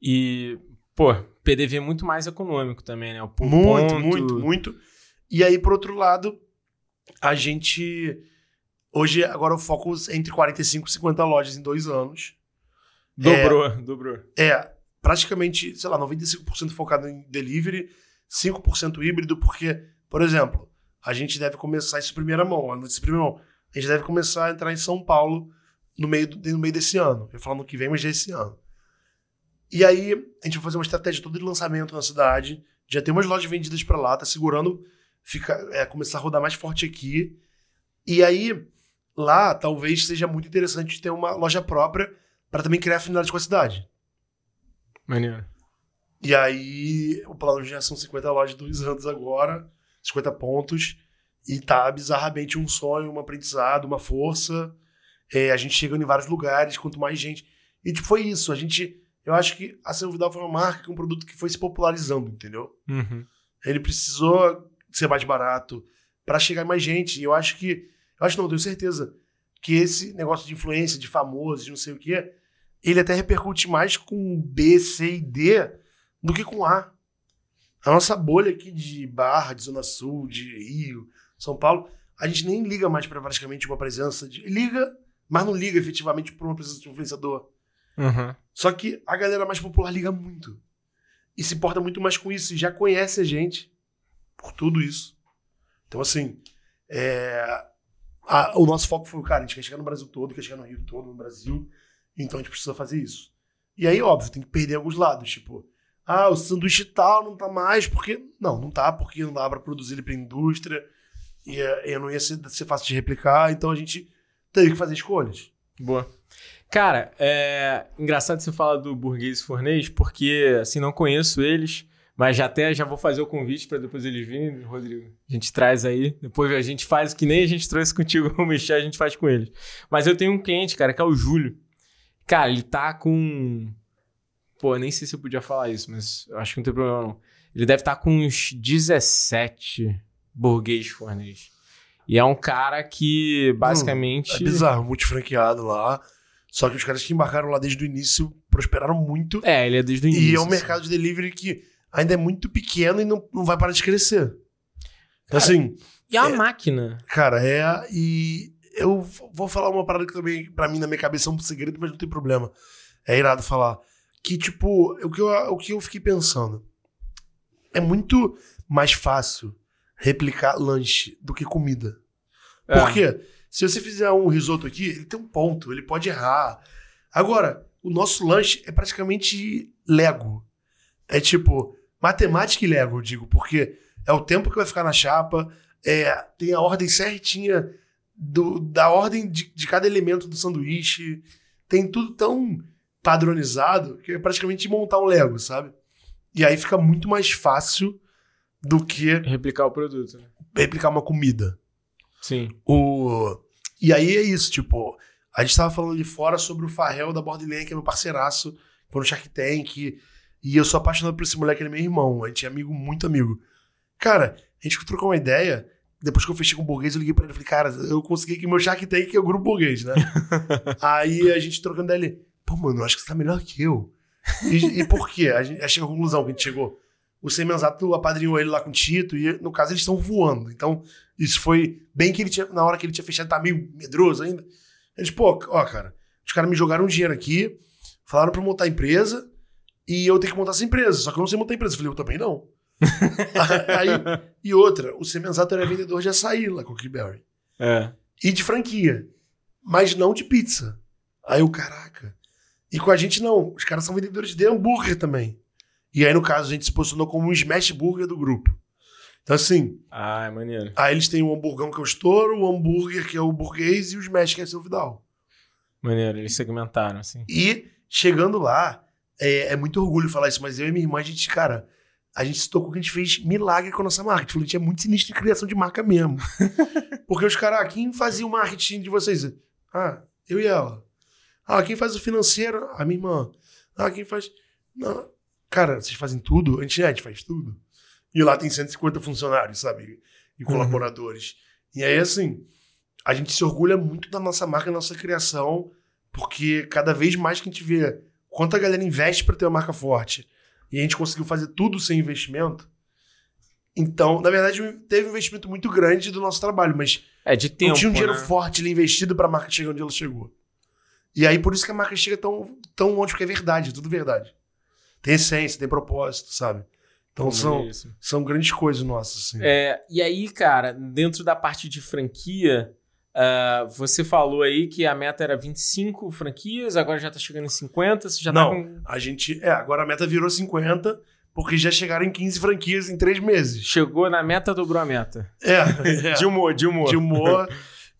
E, pô, PDV é muito mais econômico também, né? Muito, ponto. muito, muito. E aí, por outro lado, a gente. Hoje, agora o foco é entre 45 e 50 lojas em dois anos. Dobrou, dobrou. É praticamente, sei lá, 95% focado em delivery, 5% híbrido, porque, por exemplo, a gente deve começar isso em primeira mão. Em primeira mão. A gente deve começar a entrar em São Paulo no meio, do- no meio desse ano. Eu falo no que vem, mas já é esse ano. E aí, a gente vai fazer uma estratégia toda de lançamento na cidade. Já tem umas lojas vendidas pra lá, tá segurando, fica, é, começar a rodar mais forte aqui. E aí, lá, talvez seja muito interessante ter uma loja própria para também criar afinidade com a cidade. Maneiro. E aí, o plano já são 50 lojas dois anos agora, 50 pontos, e tá bizarramente um sonho, um aprendizado, uma força. É, a gente chegando em vários lugares, quanto mais gente. E tipo, foi isso. A gente. Eu acho que a Seu Vidal foi uma marca, um produto que foi se popularizando, entendeu? Uhum. Ele precisou ser mais barato para chegar mais gente. E eu acho que. Eu acho não, tenho certeza que esse negócio de influência, de famoso, de não sei o quê, ele até repercute mais com B, C e D do que com A. A nossa bolha aqui de Barra, de Zona Sul, de Rio, São Paulo, a gente nem liga mais para praticamente uma presença de. Liga, mas não liga efetivamente para uma presença de um influenciador. Uhum. Só que a galera mais popular liga muito. E se importa muito mais com isso. E já conhece a gente por tudo isso. Então, assim, é, a- o nosso foco foi, cara, a gente quer chegar no Brasil todo, quer chegar no Rio todo, no Brasil. Então a gente precisa fazer isso. E aí, óbvio, tem que perder alguns lados. Tipo, ah, o sanduíche tal não tá mais, porque. Não, não tá, porque não dá pra produzir ele pra indústria. E, é, e não ia ser, ser fácil de replicar. Então a gente teve que fazer escolhas. Boa. Cara, é engraçado você falar do Burguês Fornês, porque assim, não conheço eles, mas já até já vou fazer o convite para depois eles virem, Rodrigo. A gente traz aí, depois a gente faz o que nem a gente trouxe contigo <laughs> o Michel, a gente faz com eles. Mas eu tenho um cliente, cara, que é o Júlio. Cara, ele tá com. Pô, nem sei se eu podia falar isso, mas acho que não tem problema não. Ele deve estar com uns 17 burguês fornês. E é um cara que basicamente. É bizarro, multifranqueado lá. Só que os caras que embarcaram lá desde o início prosperaram muito. É, ele é desde o início. e é um assim. mercado de delivery que ainda é muito pequeno e não, não vai parar de crescer. Então, Cara, assim, E a É. máquina? cara, é. E eu vou falar uma parada que também, pra mim, na minha cabeça é um segredo, mas não tem problema. É irado falar. Que, tipo, o que eu, o que eu fiquei pensando. É muito mais fácil replicar lanche do que comida. É. Por quê? Se você fizer um risoto aqui, ele tem um ponto, ele pode errar. Agora, o nosso lanche é praticamente Lego. É tipo, matemática e Lego, eu digo, porque é o tempo que vai ficar na chapa, é, tem a ordem certinha do- da ordem de, de cada elemento do sanduíche, tem tudo tão padronizado que é praticamente montar um Lego, sabe? E aí fica muito mais fácil do que Replicar o produto, né? replicar uma comida. Sim. O... E aí é isso, tipo, a gente tava falando ali fora sobre o Farrell da Borderline, que é meu parceiraço, foi no Shark Tank, e eu sou apaixonado por esse moleque, ele é meu irmão, a gente é amigo, muito amigo. Cara, a gente trocou uma ideia, depois que eu fechei com o burguês, eu liguei pra ele e falei, cara, eu consegui que meu Shark Tank é o grupo burguês, né? <laughs> aí a gente trocando ideia, ele, pô, mano, eu acho que você tá melhor que eu. E, e por quê? A gente a gente chegou à conclusão que a gente chegou. O Semenzato apadrinhou ele lá com o Tito, e no caso eles estão voando. Então, isso foi bem que ele tinha, na hora que ele tinha fechado, tá meio medroso ainda. Eles, pô, ó, cara, os caras me jogaram um dinheiro aqui, falaram pra eu montar a empresa, e eu tenho que montar essa empresa. Só que eu não sei montar a empresa. Eu falei, eu também não. <laughs> Aí, e outra, o Semenzato era vendedor de açaí lá com o Berry. É. E de franquia. Mas não de pizza. Aí o caraca. E com a gente não. Os caras são vendedores de hambúrguer também. E aí, no caso, a gente se posicionou como um smash burger do grupo. Então, assim, Ah, é maneiro. aí eles têm o hamburgão que é o estouro, o hambúrguer que é o burguês e o smash que é seu Vidal. Maneiro, eles segmentaram, assim. E chegando lá, é, é muito orgulho falar isso, mas eu e minha irmã, a gente, cara, a gente se tocou que a gente fez milagre com a nossa marca. Tipo, a gente é muito sinistro em criação de marca mesmo. <laughs> Porque os caras, ah, quem fazia o marketing de vocês? Ah, eu e ela. Ah, quem faz o financeiro? A minha irmã. Ah, quem faz. Não. Cara, vocês fazem tudo? A gente, é, a gente faz tudo. E lá tem 150 funcionários, sabe? E colaboradores. E aí, assim, a gente se orgulha muito da nossa marca, da nossa criação, porque cada vez mais que a gente vê quanto a galera investe para ter uma marca forte e a gente conseguiu fazer tudo sem investimento. Então, na verdade, teve um investimento muito grande do nosso trabalho, mas É, de tempo, não tinha um dinheiro né? forte ali investido para a marca chegar onde ela chegou. E aí, por isso que a marca chega tão, tão longe, porque é verdade, é tudo verdade. Tem essência, tem propósito, sabe? Então são, são grandes coisas nossas, assim. É, e aí, cara, dentro da parte de franquia, ah, você falou aí que a meta era 25 franquias, agora já tá chegando em 50, você já tá Não, com... a gente. É, agora a meta virou 50, porque já chegaram em 15 franquias em três meses. Chegou na meta, dobrou a meta. É, <laughs> é. De humor, de humor. de humor.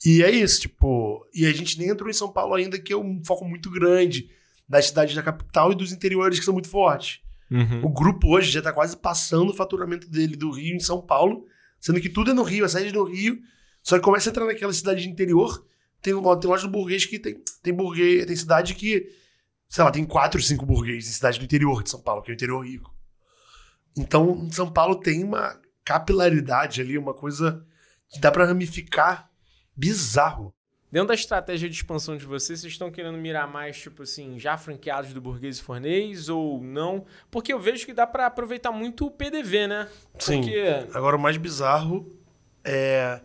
E é isso, tipo. E a gente nem entrou em São Paulo ainda, que é um foco muito grande das cidades da capital e dos interiores que são muito fortes. Uhum. O grupo hoje já tá quase passando o faturamento dele do Rio em São Paulo, sendo que tudo é no Rio, a sede é no Rio. Só que começa a entrar naquela cidade de interior, tem, tem loja do burguês que tem, tem burguês, tem cidade que, sei lá, tem quatro, cinco burguês em cidade do interior de São Paulo, que é o interior rico. Então, em São Paulo tem uma capilaridade ali, uma coisa que dá pra ramificar bizarro. Dentro da estratégia de expansão de vocês, vocês estão querendo mirar mais, tipo assim, já franqueados do Burguês e Fornês ou não? Porque eu vejo que dá pra aproveitar muito o PDV, né? Sim. Porque... Agora, o mais bizarro é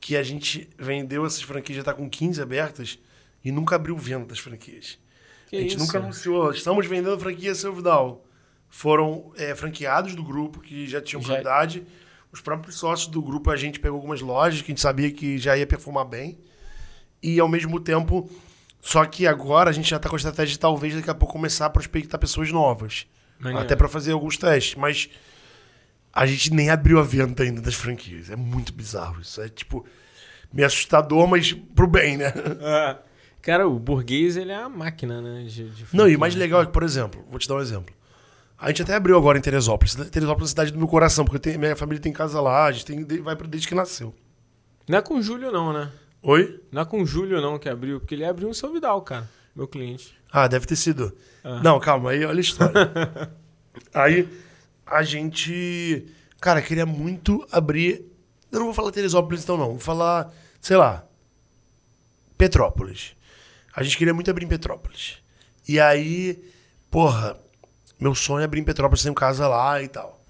que a gente vendeu essas franquias, já tá com 15 abertas, e nunca abriu venda das franquias. Que a gente isso? nunca anunciou. Estamos vendendo franquia Selvidal. Foram é, franqueados do grupo que já tinham propriedade. Os próprios sócios do grupo, a gente pegou algumas lojas que a gente sabia que já ia performar bem. E ao mesmo tempo, só que agora a gente já está com a estratégia de talvez daqui a pouco começar a prospectar pessoas novas. Até para fazer alguns testes. Mas a gente nem abriu a venda ainda das franquias. É muito bizarro isso. É tipo, meio assustador, mas pro bem, né? <laughs> É. Cara, o Burguês, ele é a máquina, né? De, de Não, e o mais legal é que, por exemplo, vou te dar um exemplo. A gente até abriu agora em Teresópolis. Teresópolis é a cidade do meu coração, porque tenho- minha família tem casa lá, a gente tem, vai pra desde que nasceu. Não é com o Júlio, não, né? Oi? Não é com o Júlio, não, que abriu, porque ele abriu o seu Vidal, cara, meu cliente. Ah, deve ter sido. Ah. Não, calma, aí olha a história. <laughs> aí a gente. Cara, queria muito abrir. Eu não vou falar Teresópolis então, não. Vou falar, sei lá. Petrópolis. A gente queria muito abrir em Petrópolis. E aí, porra, meu sonho é abrir em Petrópolis, tenho casa lá e tal.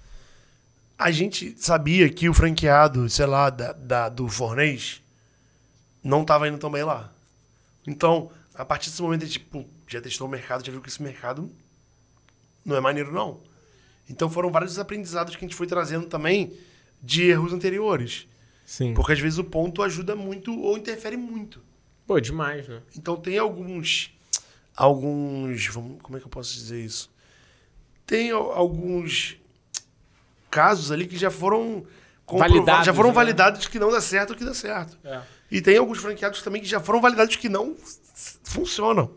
A gente sabia que o franqueado, sei lá, da, da- do Fornês não tava indo tão bem lá. Então, a partir desse momento, a gente tipo, já testou o mercado, já viu que esse mercado não é maneiro, não. Então foram vários aprendizados que a gente foi trazendo também de erros anteriores. Sim. Porque às vezes o ponto ajuda muito ou interfere muito. Pô, demais, né? Então tem alguns. Alguns. vamos- Como é que eu posso dizer isso? Tem al- alguns casos ali que já foram Validados, já foram né? validados que não dá certo ou que dá certo. É. E tem alguns franqueados também que já foram validados que não funcionam.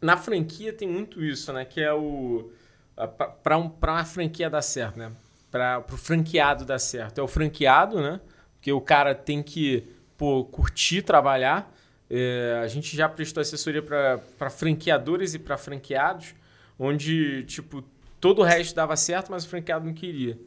Na franquia tem muito isso, né? Que é o. a- pra- Pra, um, uma franquia dar certo, né? Pra, pro franqueado dar certo. É o franqueado, né? Porque o cara tem que pô, curtir trabalhar. É, a gente já prestou assessoria para franqueadores e para franqueados, onde, tipo, todo o resto dava certo, mas o franqueado não queria.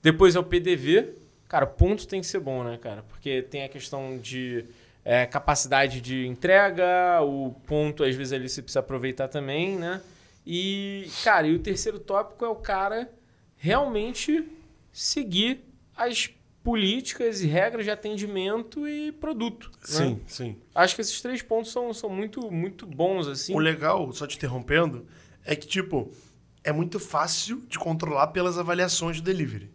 Depois é o PDV. Cara, ponto tem que ser bom, né, cara? Porque tem a questão de é, capacidade de entrega, o ponto, às vezes, ali você precisa aproveitar também, né? E, cara, e o terceiro tópico é o cara realmente seguir as políticas e regras de atendimento e produto. né? sim. Acho que esses três pontos são, são muito, muito bons, assim. O legal, só te interrompendo, é que, tipo, é muito fácil de controlar pelas avaliações do delivery.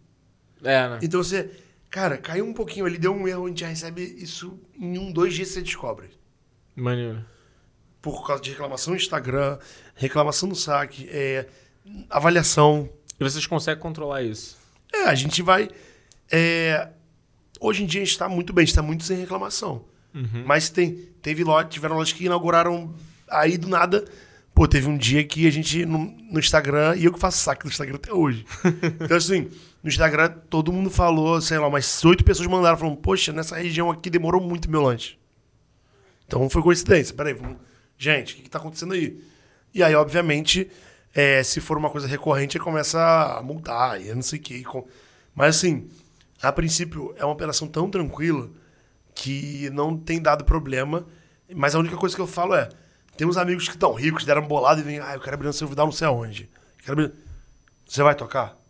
É, né? Então você, cara, caiu um pouquinho ali, deu um erro, a gente já recebe isso em um, dois dias você descobre. Maneiro. Por causa de reclamação no Instagram, reclamação no saque, é, avaliação. E vocês conseguem controlar isso? É, a gente vai. é, hoje em dia a gente está muito bem, a gente está muito sem reclamação. Mas tem, teve loja, tiveram lojas que inauguraram aí do nada. Pô, teve um dia que a gente no, no Instagram, e eu que faço saque no Instagram até hoje. <laughs> então, assim, no Instagram todo mundo falou, sei lá, umas oito pessoas mandaram, falando, poxa, nessa região aqui demorou muito meu lanche. Então foi coincidência. Peraí, vamos... gente, o que, que tá acontecendo aí? E aí, obviamente, é, se for uma coisa recorrente, começa a multar, e não sei o que. Mas assim, a princípio é uma operação tão tranquila que não tem dado problema. Mas a única coisa que eu falo é: tem uns amigos que estão ricos, deram bolado e vêm, ah, eu quero abrir seu Vidal não sei aonde. Abrir... Você vai tocar?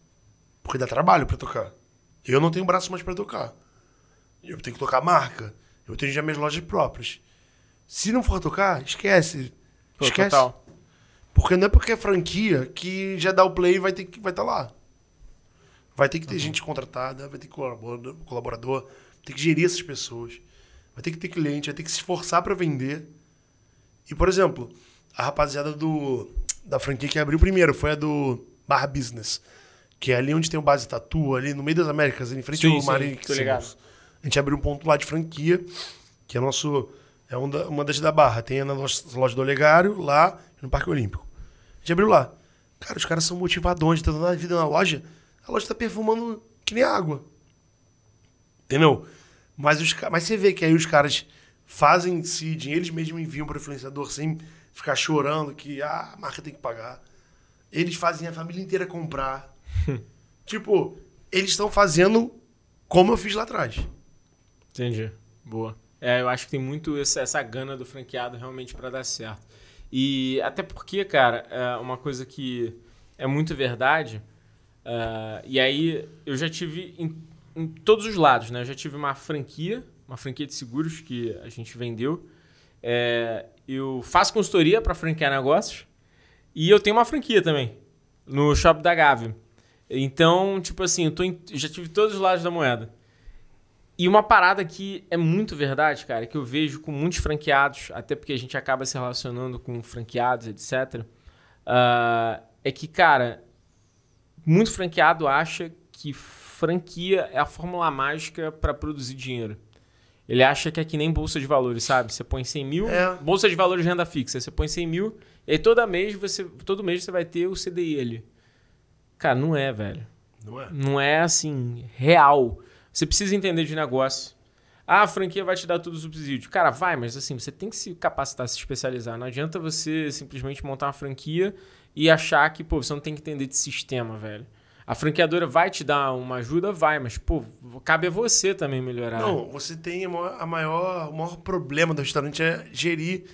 Porque dá trabalho pra tocar. Eu não tenho braço mais pra tocar. Eu tenho que tocar marca. Eu tenho já minhas lojas próprias. Se não for tocar, esquece. Pô, esquece. total. Porque não é porque é franquia que já dá o play e vai ter que vai estar lá. Vai ter que ter gente contratada, vai ter que colaborador, colaborador, tem que gerir essas pessoas, vai ter que ter cliente, vai ter que se esforçar para vender. E, por exemplo, a rapaziada do, da franquia que abriu primeiro foi a do Barra Business, que é ali onde tem o Base Tatu, ali no meio das Américas, em frente Sim, ao Marinho. A gente abriu um ponto lá de franquia, que é nosso. É um uma das da Barra. Tem na nossa loja do Olegário, lá no Parque Olímpico. A gente abriu lá. Cara, os caras são motivadões, tá dando a vida na loja. A loja tá perfumando que nem água. Entendeu? Mas, os, mas você vê que aí os caras fazem seeding, eles mesmos enviam para o influenciador sem ficar chorando que ah, a marca tem que pagar. Eles fazem a família inteira comprar. <laughs> tipo, eles estão fazendo como eu fiz lá atrás. Entendi. Boa. É, eu acho que tem muito essa, essa gana do franqueado realmente para dar certo. E até porque, cara, é uma coisa que é muito verdade. é, e aí eu já tive em, em todos os lados, né? Eu já tive uma franquia, uma franquia de seguros que a gente vendeu. É, eu faço consultoria para franquear negócios e eu tenho uma franquia também no Shop da Gávea. Então, tipo assim, eu tô em- já tive todos os lados da moeda. E uma parada que é muito verdade, cara, que eu vejo com muitos franqueados, até porque a gente acaba se relacionando com franqueados, etc. ah, é que, cara, muito franqueado acha que franquia é a fórmula mágica para produzir dinheiro. Ele acha que é que nem bolsa de valores, sabe? Você põe 100 mil, É. bolsa de valores de renda fixa, você põe 100 mil, e aí todo mês você, todo mês você vai ter o CDI ali. Cara, não é, velho Não é? não é assim, real. Você precisa entender de negócio. Ah, a franquia vai te dar tudo subsídio. Cara, vai, mas assim, você tem que se capacitar, se especializar. Não adianta você simplesmente montar uma franquia e achar que, pô, você não tem que entender de sistema, velho. A franqueadora vai te dar uma ajuda? Vai, mas, pô, cabe a você também melhorar. Não, você tem a maior, a maior- o maior problema do restaurante é gerir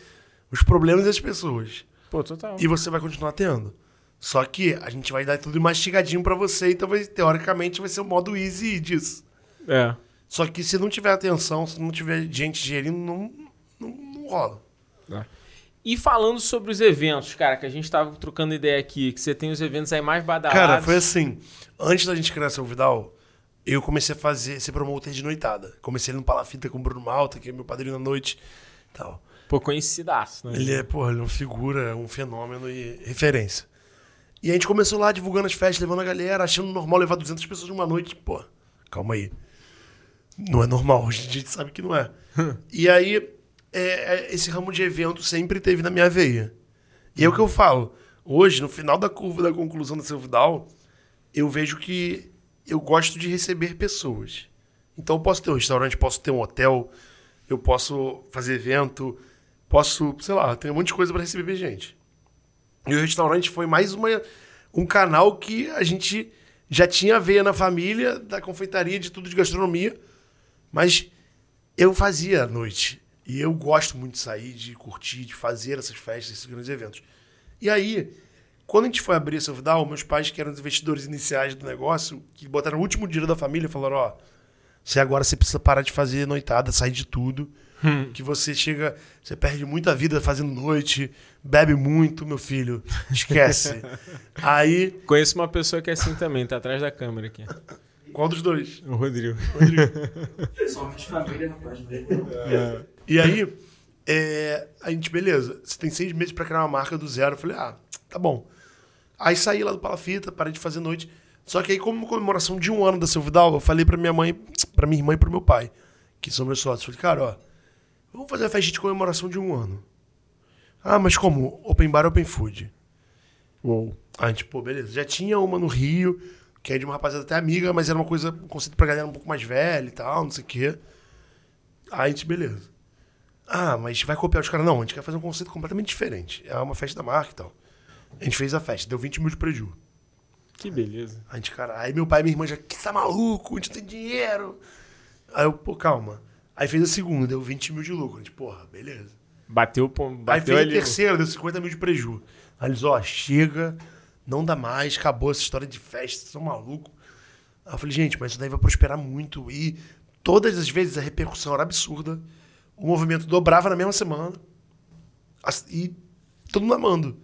os problemas das pessoas. Pô, total. E você vai continuar tendo. Só que a gente vai dar tudo mastigadinho pra você, então vai- teoricamente vai ser o modo easy disso. É. Só que se não tiver atenção, se não tiver gente gerindo, não, não, não rola. E falando sobre os eventos, cara, que a gente tava trocando ideia aqui, que você tem os eventos aí mais badalados. Cara, foi assim. Antes da gente criar seu Vidal, eu comecei a fazer, ser promotor de noitada. Comecei no Palafita com o Bruno Malta, que é meu padrinho na noite e tal. Pô, conhecidaço, né? Ele é, porra, ele é uma figura, um fenômeno e referência. E a gente começou lá divulgando as festas, levando a galera, achando normal levar 200 pessoas numa noite. Pô, calma aí. Não é normal, a gente sabe que não é. <laughs> e aí, é, é, esse ramo de evento sempre teve na minha veia. E é o que eu falo. Hoje, no final da curva da conclusão da Silvidal, eu vejo que eu gosto de receber pessoas. Então eu posso ter um restaurante, posso ter um hotel, eu posso fazer evento, posso, sei lá, tem um monte de coisa para receber gente. E o restaurante foi mais uma, um canal que a gente já tinha veia na família, da confeitaria, de tudo de gastronomia, mas eu fazia à noite. E eu gosto muito de sair, de curtir, de fazer essas festas, esses grandes eventos. E aí, quando a gente foi abrir essa Vidal, meus pais, que eram os investidores iniciais do negócio, que botaram o último dinheiro da família, falaram: Ó, você agora você precisa parar de fazer noitada, sair de tudo. Que você chega, você perde muita vida fazendo noite, bebe muito, meu filho. Esquece. <laughs> aí, Conheço uma pessoa que é assim também, tá atrás da câmera aqui. qual dos dois? O Rodrigo. Somos família, rapaz. Né? E aí, é, a gente, beleza, você tem seis meses pra criar uma marca do zero. Eu falei, ah, tá bom. Aí saí lá do Palafita, parei de fazer noite. Só que aí, como comemoração de um ano da Silvidal, eu falei pra minha mãe, pra minha irmã e pro meu pai, que são meus sócios. Falei, cara, ó, vamos fazer a festa de comemoração de um ano. Ah, mas como? Open bar, open food. Uou. A gente, pô, beleza. Já tinha uma no Rio, que é de uma rapaziada até amiga, mas era uma coisa, um conceito pra galera um pouco mais velha e tal, não sei o quê. Aí a gente, beleza. Ah, mas vai copiar os caras? Não, a gente quer fazer um conceito completamente diferente. É uma festa da marca e tal. A gente fez a festa, deu 20 mil de prejuízo. Que beleza. A gente, cara, aí meu pai e minha irmã já, que tá maluco, a gente não tem dinheiro. Aí eu, pô, calma. Aí fez a segunda, deu 20 mil de lucro. A gente, porra, beleza. Bateu, pô, Aí bateu fez a ali. terceira, deu 50 mil de preju. Aí eles, ó, chega, não dá mais, acabou essa história de festa, são malucos. Aí eu falei, gente, mas isso daí vai prosperar muito. E todas as vezes a repercussão era absurda. O movimento dobrava na mesma semana. E todo mundo amando.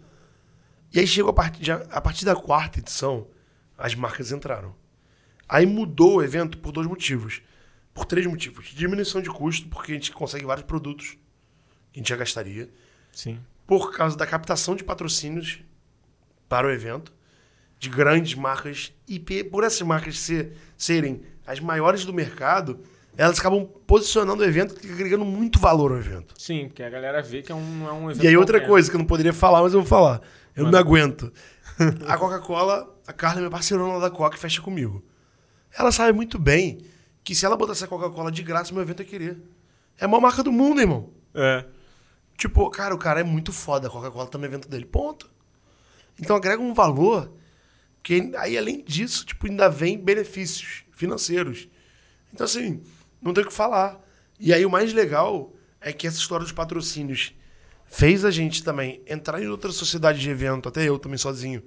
E aí chegou a partir, a partir da quarta edição, as marcas entraram. Aí mudou o evento por dois motivos. Por três motivos. Diminuição de custo, porque a gente consegue vários produtos que a gente já gastaria. Sim. Por causa da captação de patrocínios para o evento, de grandes marcas. E por essas marcas ser- serem as maiores do mercado, elas acabam posicionando o evento e agregando muito valor ao evento. Sim, porque a galera vê que é um, é um evento. E aí outra qualquer. coisa que eu não poderia falar, mas eu vou falar. Eu não me Manda. aguento. <laughs> A Coca-Cola, a Carla é minha parceirona lá da Coca, fecha comigo. Ela sabe muito bem que se ela botasse a Coca-Cola de graça, meu evento ia querer. É a maior marca do mundo, irmão. É. Tipo, cara, o cara é muito foda, a Coca-Cola tá no evento dele. Ponto. Então agrega um valor que aí, além disso, tipo, ainda vem benefícios financeiros. Então, assim, não tem o que falar. E aí o mais legal é que essa história dos patrocínios fez a gente também entrar em outra sociedade de evento, até eu também sozinho,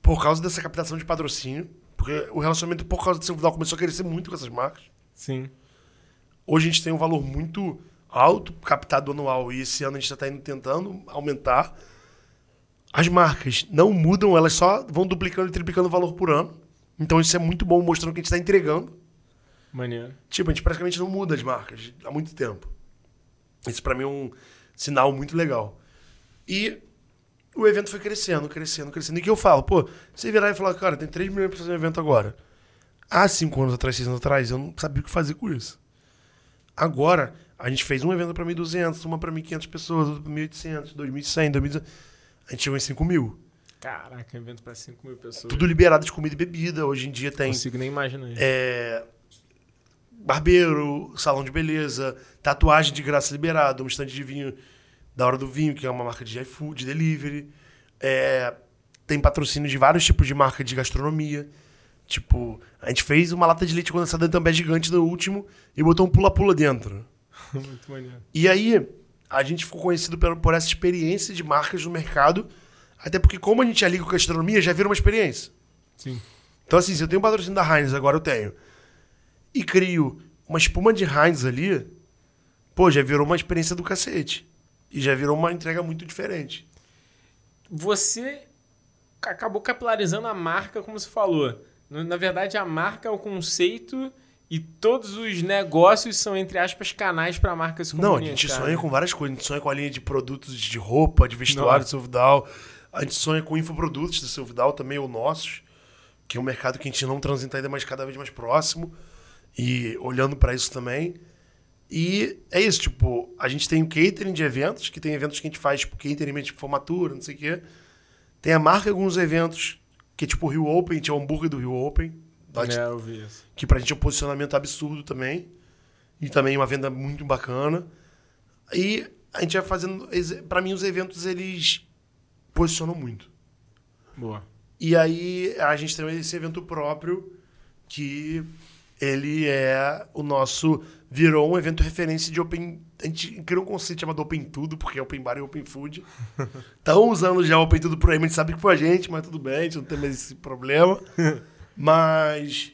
por causa dessa captação de patrocínio. Porque o relacionamento, por causa desse final, começou a crescer muito com essas marcas. Sim. Hoje a gente tem um valor muito alto captado anual e esse ano a gente já está indo tentando aumentar. As marcas não mudam, elas só vão duplicando e triplicando o valor por ano. Então isso é muito bom, mostrando que a gente está entregando. Maneiro. Tipo, a gente praticamente não muda as marcas há muito tempo. Isso para mim é um sinal muito legal. E o evento foi crescendo, crescendo, crescendo. E que eu falo, pô, você virar e falar, cara, tem 3 milhões para fazer um evento agora. Há 5 anos atrás, 6 anos atrás, eu não sabia o que fazer com isso. Agora, a gente fez um evento para 1.200, uma para 1.500 pessoas, outra para 1.800, 2.100, 2.200. A gente chegou em 5 mil. Caraca, evento pra 5 mil pessoas. Tudo liberado de comida e bebida. Hoje em dia Não tem consigo nem imaginar. isso. é, barbeiro, salão de beleza, tatuagem de graça liberado, um estande de vinho da Hora do Vinho, que é uma marca de iFood, de delivery. É, tem patrocínio de vários tipos de marca de gastronomia. Tipo, a gente fez uma lata de leite condensado também gigante no último e botou um pula-pula dentro. <laughs> Muito maneiro. E aí, a gente ficou conhecido por, por essa experiência de marcas no mercado, até porque como a gente já liga com gastronomia, já vira uma experiência. Sim. Então, assim, se eu tenho um patrocínio da Heinz, agora eu tenho, e crio uma espuma de Heinz ali, pô, já virou uma experiência do cacete. E já virou uma entrega muito diferente. Você acabou capilarizando a marca, como você falou. Na verdade, a marca é o conceito e todos os negócios são, entre aspas, canais para a marca se Não, a gente sonha com várias coisas. A gente sonha com a linha de produtos de roupa, de vestuário Nossa. do seu Vidal. A gente sonha com infoprodutos do seu Vidal também, ou nossos, que é um mercado que a gente não transita ainda, mas cada vez mais próximo. E olhando para isso também. E é isso, tipo, a gente tem o catering de eventos, que tem eventos que a gente faz, tipo, catering, tipo, formatura, não sei o quê. Tem a marca alguns eventos, que é tipo o Rio Open, a gente é o hambúrguer do Rio Open. De- É, eu vi isso. que pra gente é um posicionamento absurdo também. E também uma venda muito bacana. E a gente vai fazendo. Pra mim, os eventos eles posicionam muito. Boa. E aí a gente tem esse evento próprio que ele é o nosso. Virou um evento referência de Open. A gente criou um conceito chamado Open Tudo, porque é Open Bar e Open Food. <laughs> Estão usando já Open Tudo por aí, mas a gente sabe que foi a gente, mas tudo bem, a gente não tem mais esse problema. <laughs> mas.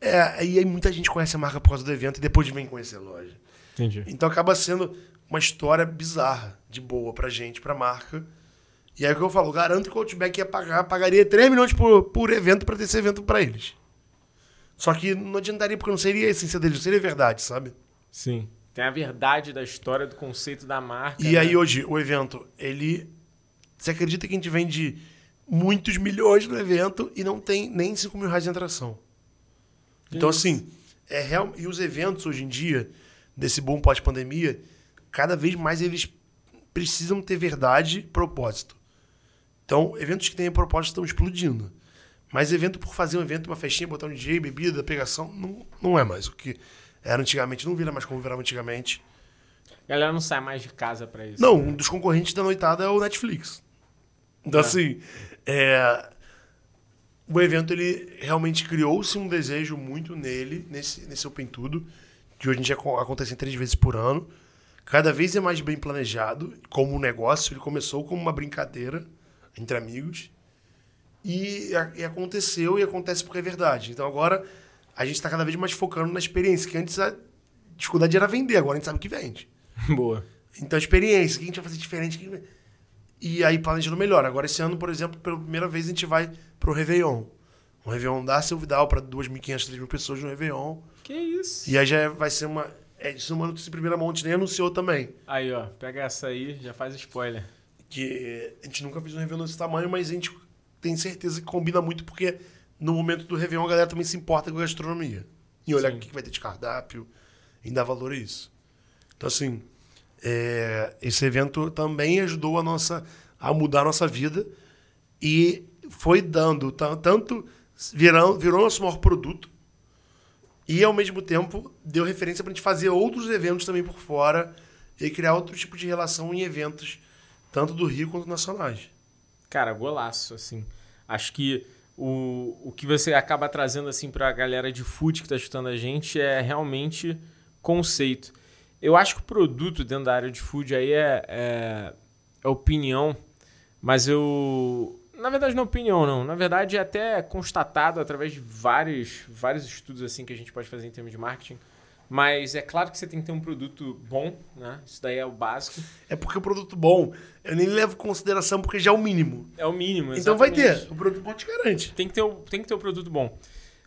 É, aí muita gente conhece a marca por causa do evento e depois vem conhecer a loja. Entendi. Então acaba sendo uma história bizarra, de boa pra gente, pra marca. E aí o que eu falo, garanto que o Outback ia pagar, pagaria 3 milhões por, por evento pra ter esse evento pra eles. Só que não adiantaria, porque não seria a essência deles, não seria verdade, sabe? Sim. Tem a verdade da história, do conceito da marca. E né? aí hoje, o evento, ele. Você acredita que a gente vende muitos milhões no evento e não tem nem 5 mil reais de atração? Então, Isso. assim, é real... e os eventos hoje em dia, desse boom pós-pandemia, cada vez mais eles precisam ter verdade e propósito. Então, eventos que têm propósito estão explodindo. Mas evento por fazer um evento, uma festinha, botar um DJ, bebida, pegação, não, não é mais o que era antigamente. Não vira mais como virava antigamente. A galera não sai mais de casa pra isso. Não, um dos concorrentes da noitada é o Netflix. Então, É. assim, é, o evento ele realmente criou-se um desejo muito nele, nesse, nesse Open Tudo, que hoje em dia aco- acontece três vezes por ano. Cada vez é mais bem planejado, como um negócio. Ele começou como uma brincadeira entre amigos. E, e aconteceu e acontece porque é verdade. Então agora a gente está cada vez mais focando na experiência, que antes a dificuldade era vender, agora a gente sabe que vende. <laughs> Boa. Então, experiência, o que a gente vai fazer diferente? O que E aí, planejando melhor. Agora, esse ano, por exemplo, pela primeira vez, a gente vai pro Réveillon. Um Réveillon da Seu Vidal pra 2.500, 3.000 pessoas no Réveillon. Que isso? E aí já vai ser uma. É, isso é uma notícia em primeira mão, a gente nem anunciou também. Aí, ó, pega essa aí, já faz spoiler. Que a gente nunca fez um Réveillon desse tamanho, mas a gente tem certeza que combina muito, porque no momento do Réveillon a galera também se importa com a gastronomia. E olhar Sim. o que vai ter de cardápio, e dar valor a isso. Então, assim, é, esse evento também ajudou a nossa a mudar a nossa vida e foi dando ta- tanto virou, virou nosso maior produto e ao mesmo tempo deu referência para a gente fazer outros eventos também por fora e criar outro tipo de relação em eventos tanto do Rio quanto nacionais. Cara, golaço, assim. Acho que o, o que você acaba trazendo, assim, pra galera de food que tá escutando a gente é realmente conceito. Eu acho que o produto dentro da área de food aí é, é, é opinião, mas eu... Na verdade, não é opinião, não. Na verdade, é até constatado através de vários, vários estudos, assim, que a gente pode fazer em termos de marketing. Mas é claro que você tem que ter um produto bom, né? Isso daí é o básico. É porque o produto bom, eu nem levo em consideração porque já é o mínimo. É o mínimo, Então vai exatamente. ter, o produto bom te garante. tem que ter o, tem que ter o produto bom.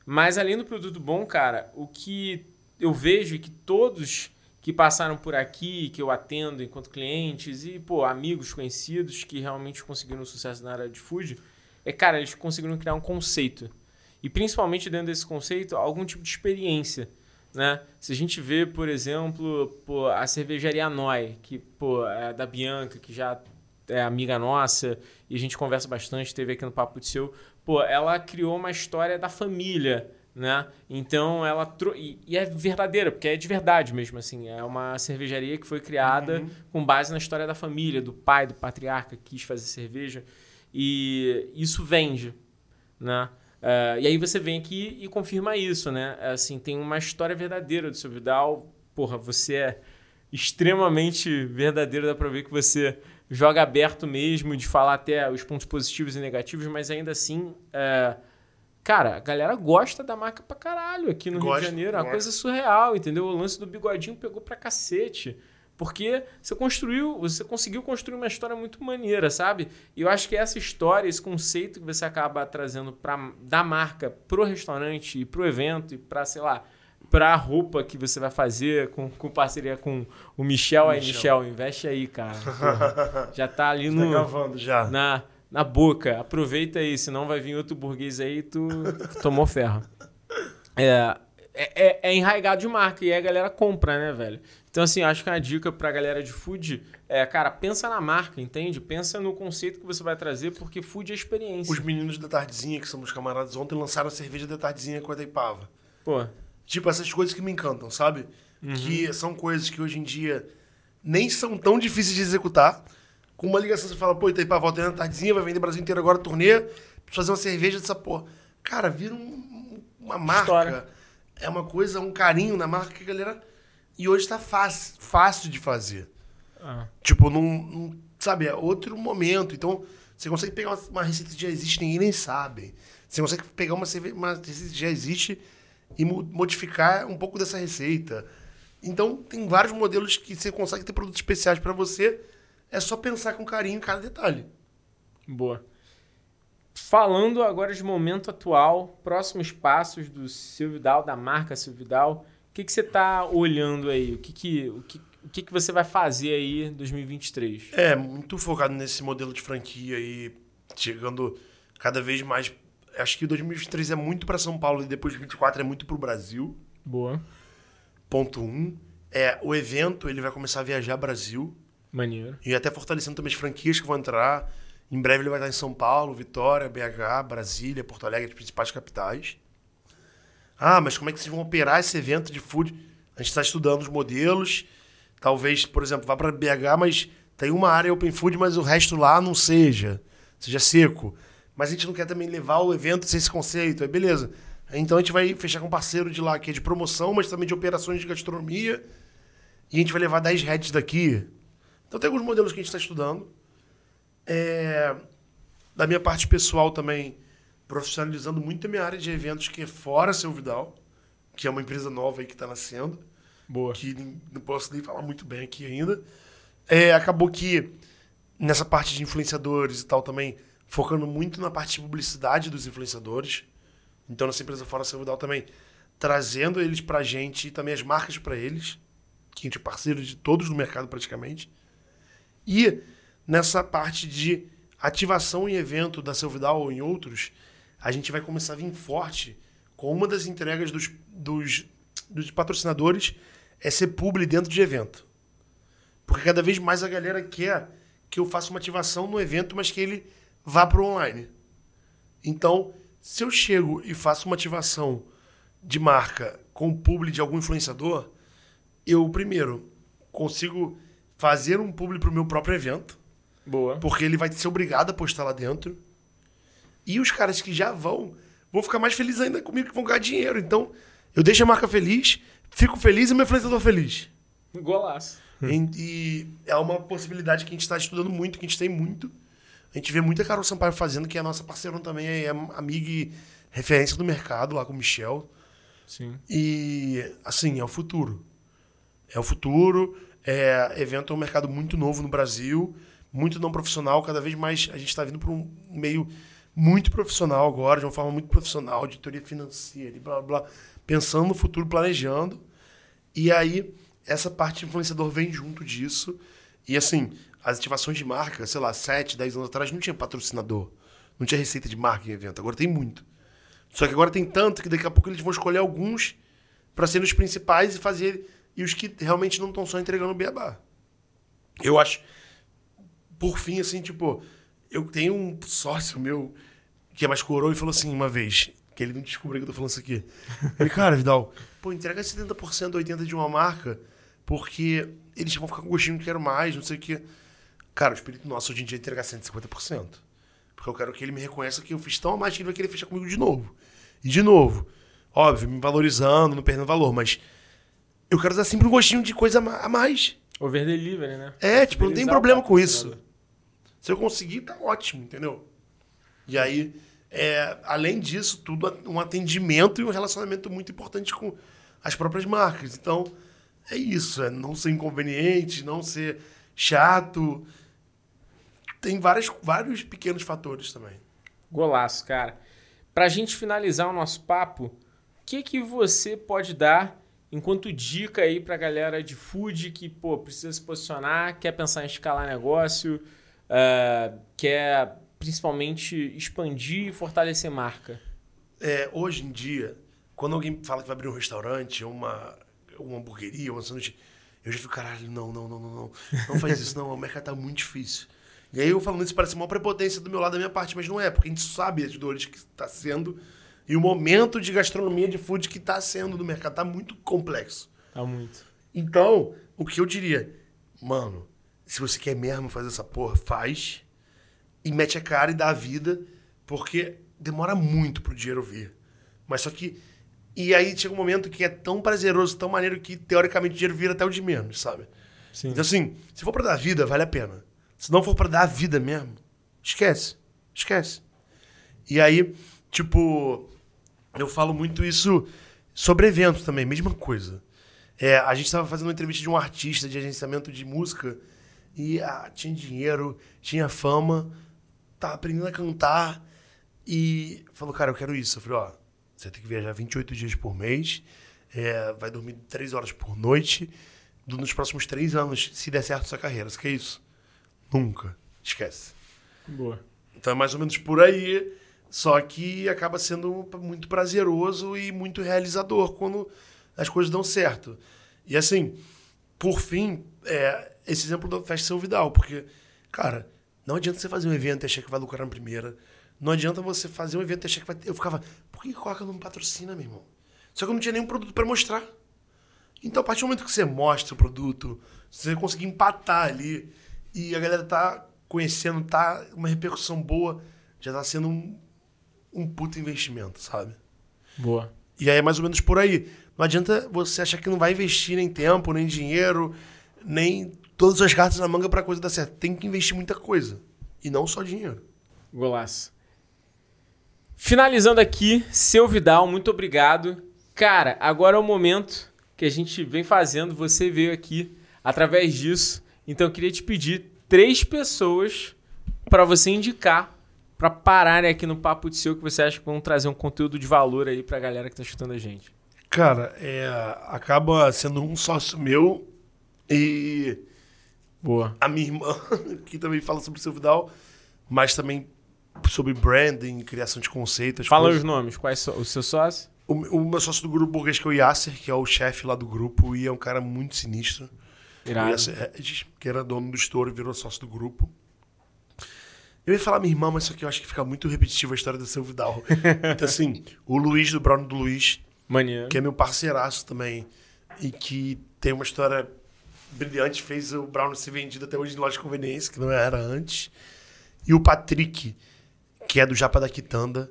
Mas além do produto bom, cara, o que eu vejo é que todos que passaram por aqui, que eu atendo enquanto clientes e, pô, amigos conhecidos que realmente conseguiram sucesso na área de food, é, cara, eles conseguiram criar um conceito. E principalmente dentro desse conceito, algum tipo de experiência. Né? Se a gente vê, por exemplo, pô, a cervejaria Noi, que pô, é da Bianca, que já é amiga nossa e a gente conversa bastante, teve aqui no Papo de Seu, pô, ela criou uma história da família, né? Então ela tro... e, e é verdadeira, porque é de verdade mesmo assim, é uma cervejaria que foi criada com base na história da família, do pai, do patriarca que quis fazer cerveja e isso vende, né? Eh, e aí você vem aqui e confirma isso, né? Assim, tem uma história verdadeira do seu Vidal. Porra, você é extremamente verdadeiro, dá pra ver que você joga aberto mesmo, de falar até os pontos positivos e negativos, mas ainda assim, é, cara, a galera gosta da marca pra caralho aqui no Rio de Janeiro. É uma coisa surreal, entendeu? O lance do bigodinho pegou pra cacete. Porque você construiu, você conseguiu construir uma história muito maneira, sabe? E eu acho que essa história, esse conceito que você acaba trazendo pra, da marca pro restaurante e pro evento e pra, sei lá, pra roupa que você vai fazer com, com parceria com o Michel. Aí, Michel. Michel, investe aí, cara. Porra, já tá ali <laughs> Tá no, gravando já. na, na boca. Aproveita aí, senão vai vir outro burguês aí e tu tomou ferro. É, é, é- é enraigado de marca e a galera compra, né, velho? Então, assim, acho que uma dica pra galera de food é, cara, pensa na marca, entende? Pensa no conceito que você vai trazer, porque food é experiência. Os meninos da Tardezinha, que são meus camaradas, ontem lançaram a cerveja da Tardezinha com a Itaipava. Pô, Tipo, essas coisas que me encantam, sabe? Uhum. Que são coisas que hoje em dia nem são tão difíceis de executar. Com uma ligação, você fala, pô, Itaipava, volta na Tardezinha, vai vender o Brasil inteiro agora, turnê, precisa fazer uma cerveja dessa porra. Cara, vira um- uma marca. História. É uma coisa, um carinho na marca que a galera... E hoje tá fácil, fácil de fazer. ah, Tipo, num- Sabe, é outro momento. Então, você consegue pegar uma, uma receita que já existe, ninguém nem sabe. Você consegue pegar uma, uma receita que já existe e mo- modificar um pouco dessa receita. Então, tem vários modelos que você consegue ter produtos especiais para você. É só pensar com carinho em cada detalhe. boa. Falando agora de momento atual, próximos passos do Silvidal, da marca Silvidal, que, que você tá olhando aí? O que, que, o que, o que, que você vai fazer aí em 2023? É, muito focado nesse modelo de franquia e chegando cada vez mais. Acho que 2023 é muito para São Paulo e depois de 2024 é muito para o Brasil. Boa. Ponto um. É, o evento ele vai começar a viajar Brasil Maneiro. e até fortalecendo também as franquias que vão entrar. Em breve ele vai estar em São Paulo, Vitória, BH, Brasília, Porto Alegre, as principais capitais. Ah, mas como é que vocês vão operar esse evento de food? A gente está estudando os modelos. Talvez, por exemplo, vá para BH, mas tem uma área open food, mas o resto lá não seja. Seja seco. Mas a gente não quer também levar o evento sem esse conceito. Aí beleza. Então a gente vai fechar com um parceiro de lá que é de promoção, mas também de operações de gastronomia. E a gente vai levar 10 heads daqui. Então tem alguns modelos que a gente está estudando. É, da minha parte pessoal também, profissionalizando muito a minha área de eventos, que é fora Seu Vidal, que é uma empresa nova aí que está nascendo, Boa. que não posso nem falar muito bem aqui ainda. É, acabou que nessa parte de influenciadores e tal também, focando muito na parte de publicidade dos influenciadores. Então, nossa empresa Fora Seu Vidal também trazendo eles pra gente e também as marcas pra eles, que a gente é parceiro de todos no mercado praticamente. E nessa parte de ativação em evento da Seu Vidal ou em outros, a gente vai começar a vir forte com uma das entregas dos, dos, dos patrocinadores é ser publi dentro de evento. Porque cada vez mais a galera quer que eu faça uma ativação no evento, mas que ele vá para o online. Então, se eu chego e faço uma ativação de marca com o publi de algum influenciador, eu primeiro consigo fazer um publi para o meu próprio evento, Boa. porque ele vai ser obrigado a postar lá dentro. E os caras que já vão, vão ficar mais felizes ainda comigo que vão ganhar dinheiro. Então, eu deixo a marca feliz, fico feliz e meu influenciador feliz. Golaço. E, e é uma possibilidade que a gente está estudando muito, que a gente tem muito. A gente vê muita Carol Sampaio fazendo, que é a nossa parceira também, é amiga e referência do mercado lá com o Michel. Sim. E, assim, é o futuro. É o futuro. É, evento é um mercado muito novo no Brasil, muito não profissional. Cada vez mais a gente está vindo para um meio muito profissional agora, de uma forma muito profissional, de teoria financeira e blá, blá pensando no futuro, planejando. E aí, essa parte de influenciador vem junto disso. E assim, as ativações de marca, sei lá, 7, 10 anos atrás não tinha patrocinador. Não tinha receita de marca em evento. Agora tem muito. Só que agora tem tanto que daqui a pouco eles vão escolher alguns para serem os principais e fazer. E os que realmente não estão só entregando o beabá. Eu acho. Por fim, assim, tipo, eu tenho um sócio meu que é mais coroa e falou assim uma vez, que ele não descobriu que eu tô falando isso aqui. Ele, cara, Vidal, pô, entrega 70%, 80% de uma marca, porque eles vão ficar com gostinho que quero mais, não sei o quê. Cara, o espírito nosso hoje em dia é entregar 150%. Porque eu quero que ele me reconheça que eu fiz tão a mais que ele vai querer fechar comigo de novo. E de novo. Óbvio, me valorizando, não perdendo valor, mas eu quero dar sempre um gostinho de coisa a mais. Over delivery, né? É, tipo, não tem problema com isso. Se eu conseguir, tá ótimo, entendeu? E aí, é, além disso, tudo um atendimento e um relacionamento muito importante com as próprias marcas. Então, é isso, é não ser inconveniente, não ser chato. Tem vários, vários pequenos fatores também. Golaço, cara. Pra gente finalizar o nosso papo, o que que você pode dar enquanto dica aí pra galera de food que, pô, precisa se posicionar, quer pensar em escalar negócio, ah, quer principalmente expandir e fortalecer marca? É, hoje em dia, quando alguém fala que vai abrir um restaurante, uma, uma hamburgueria, uma sanduíche, eu já fico, caralho, não, não, não, não, não. Não faz isso, não. O mercado tá muito difícil. E aí eu falando isso parece uma prepotência do meu lado, da minha parte, mas não é, porque a gente sabe as dores que está sendo e o momento de gastronomia de food que está sendo do mercado. Tá muito complexo. Tá muito. Então, o que eu diria, mano, se você quer mesmo fazer essa porra, faz e mete a cara e dá a vida, porque demora muito pro dinheiro vir. Mas só que. E aí chega um momento que é tão prazeroso, tão maneiro que teoricamente o dinheiro vira até o de menos, sabe? Sim. Então, assim, se for pra dar vida, vale a pena. Se não for pra dar a vida mesmo, esquece. Esquece. E aí, tipo, eu falo muito isso sobre eventos também, mesma coisa. É, a gente estava fazendo uma entrevista de um artista de agenciamento de música e ah, tinha dinheiro, tinha fama, tava aprendendo a cantar e falou, cara, eu quero isso. Eu falei, ó, você tem que viajar 28 dias por mês, é, vai dormir 3 horas por noite, nos próximos 3 anos, se der certo sua carreira. Você quer isso? Nunca. Esquece. Boa. Então é mais ou menos por aí. Só que acaba sendo muito prazeroso e muito realizador quando as coisas dão certo. E assim, por fim, é, esse exemplo da Festa São Vidal, porque, cara, não adianta você fazer um evento e achar que vai lucrar na primeira. Não adianta você fazer um evento e achar que vai. Eu ficava, por que Coca não patrocina, meu irmão? Só que eu não tinha nenhum produto para mostrar. Então, a partir do momento que você mostra o produto, você conseguir empatar ali e a galera tá conhecendo, tá uma repercussão boa, já tá sendo um, um puto investimento, sabe? Boa. E aí é mais ou menos por aí. Não adianta você achar que não vai investir nem tempo, nem dinheiro, nem todas as cartas na manga pra coisa dar certo. Tem que investir muita coisa. E não só dinheiro. Golaço. Finalizando aqui, seu Vidal, muito obrigado. Cara, agora é o momento que a gente vem fazendo. Você veio aqui através disso. Então eu queria te pedir três pessoas para você indicar pra pararem aqui no Papo de Seu que você acha que vão trazer um conteúdo de valor aí pra galera que tá escutando a gente? Cara, é, acaba sendo um sócio meu e Boa. a minha irmã, <laughs> que também fala sobre o seu Vidal, mas também sobre branding, criação de conceitos. Fala coisas. os nomes, quais são os seus sócios? O, o meu sócio do grupo burguês, que é o Yasser, que é o chefe lá do grupo, e é um cara muito sinistro. O Irado. Yasser Regis, que era dono do estouro e virou sócio do grupo. Eu ia falar minha irmã, mas só que eu acho que fica muito repetitivo a história do seu Vidal. <laughs> então, assim, o Luiz, do Bruno do Luiz, Maneiro. que é meu parceiraço também, e que tem uma história brilhante, fez o Brown ser vendido até hoje em loja de conveniência, que não era antes. E o Patrick, que é do Japa da Quitanda,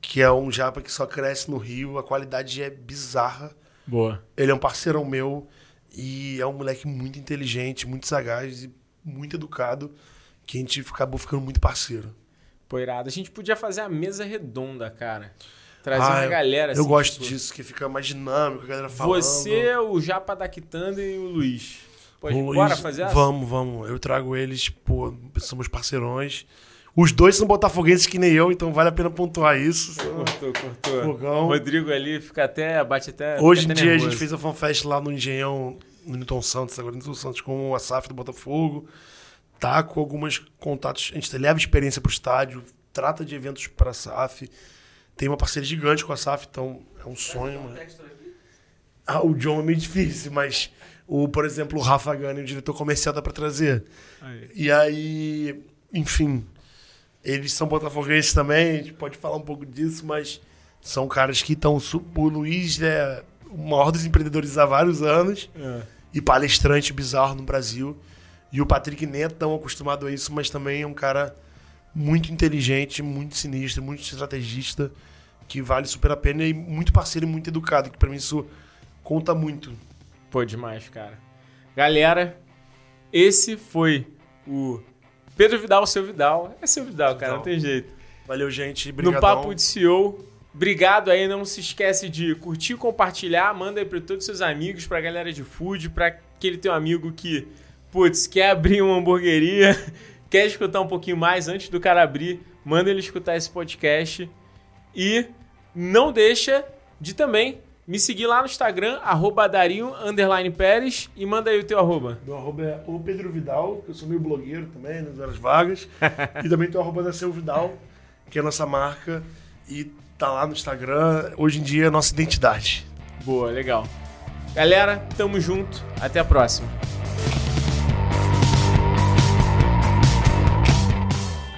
que é um japa que só cresce no Rio, a qualidade é bizarra. Boa. Ele é um parceirão meu e é um moleque muito inteligente, muito sagaz e muito educado, que a gente acabou ficando muito parceiro. Pô, irado. A gente podia fazer a mesa redonda, cara. Trazer Ah, uma galera assim. Eu gosto tipo, disso, que fica mais dinâmico, a galera falando. Você, o Japa da Quitanda e o Luiz. Pode, Luiz, bora fazer essa? Vamos, vamos. Eu trago eles, pô, somos parceirões. Os dois são botafoguenses que nem eu, então vale a pena pontuar isso. Cortou, cortou. Fogão. Rodrigo ali fica até, bate até. Hoje em dia a nervoso. gente fez a fanfest lá no Engenhão, no Newton Santos, agora no Newton Santos, com a SAF do Botafogo. Tá com alguns contatos. A gente leva experiência pro estádio, trata de eventos para a SAF. Tem uma parceria gigante com a SAF, então é um sonho, mano. Ah, o John é meio difícil, mas o, por exemplo, o Rafa Gani, o diretor comercial, dá pra trazer. Aí. E aí, enfim, eles são botafoguenses também, a gente pode falar um pouco disso, mas são caras que estão. O Luiz é o maior dos empreendedores há vários anos É. e palestrante bizarro no Brasil. E o Patrick nem é tão acostumado a isso, mas também é um cara muito inteligente, muito sinistro, muito estrategista, que vale super a pena e muito parceiro e muito educado, que pra mim isso conta muito. Pô, demais, cara. Galera, esse foi o Pedro Vidal, seu Vidal. É seu Vidal, cara, Vidal. não tem jeito. Valeu, gente. No. Papo de CEO. Obrigado aí, não se esquece de curtir, compartilhar, manda aí pra todos os seus amigos, pra galera de food, pra aquele teu amigo que, putz, quer abrir uma hamburgueria, quer escutar um pouquinho mais antes do cara abrir, manda ele escutar esse podcast. E não deixa de também me seguir lá no Instagram, arroba Darinho, Pérez, e manda aí o teu arroba. Meu arroba é o Pedro Vidal, que eu sou meio blogueiro também, nas horas vagas. <laughs> e também tem o arroba da Seu Vidal, que é a nossa marca. E tá lá no Instagram. Hoje em dia é a nossa identidade. Boa, legal. Galera, tamo junto. Até a próxima.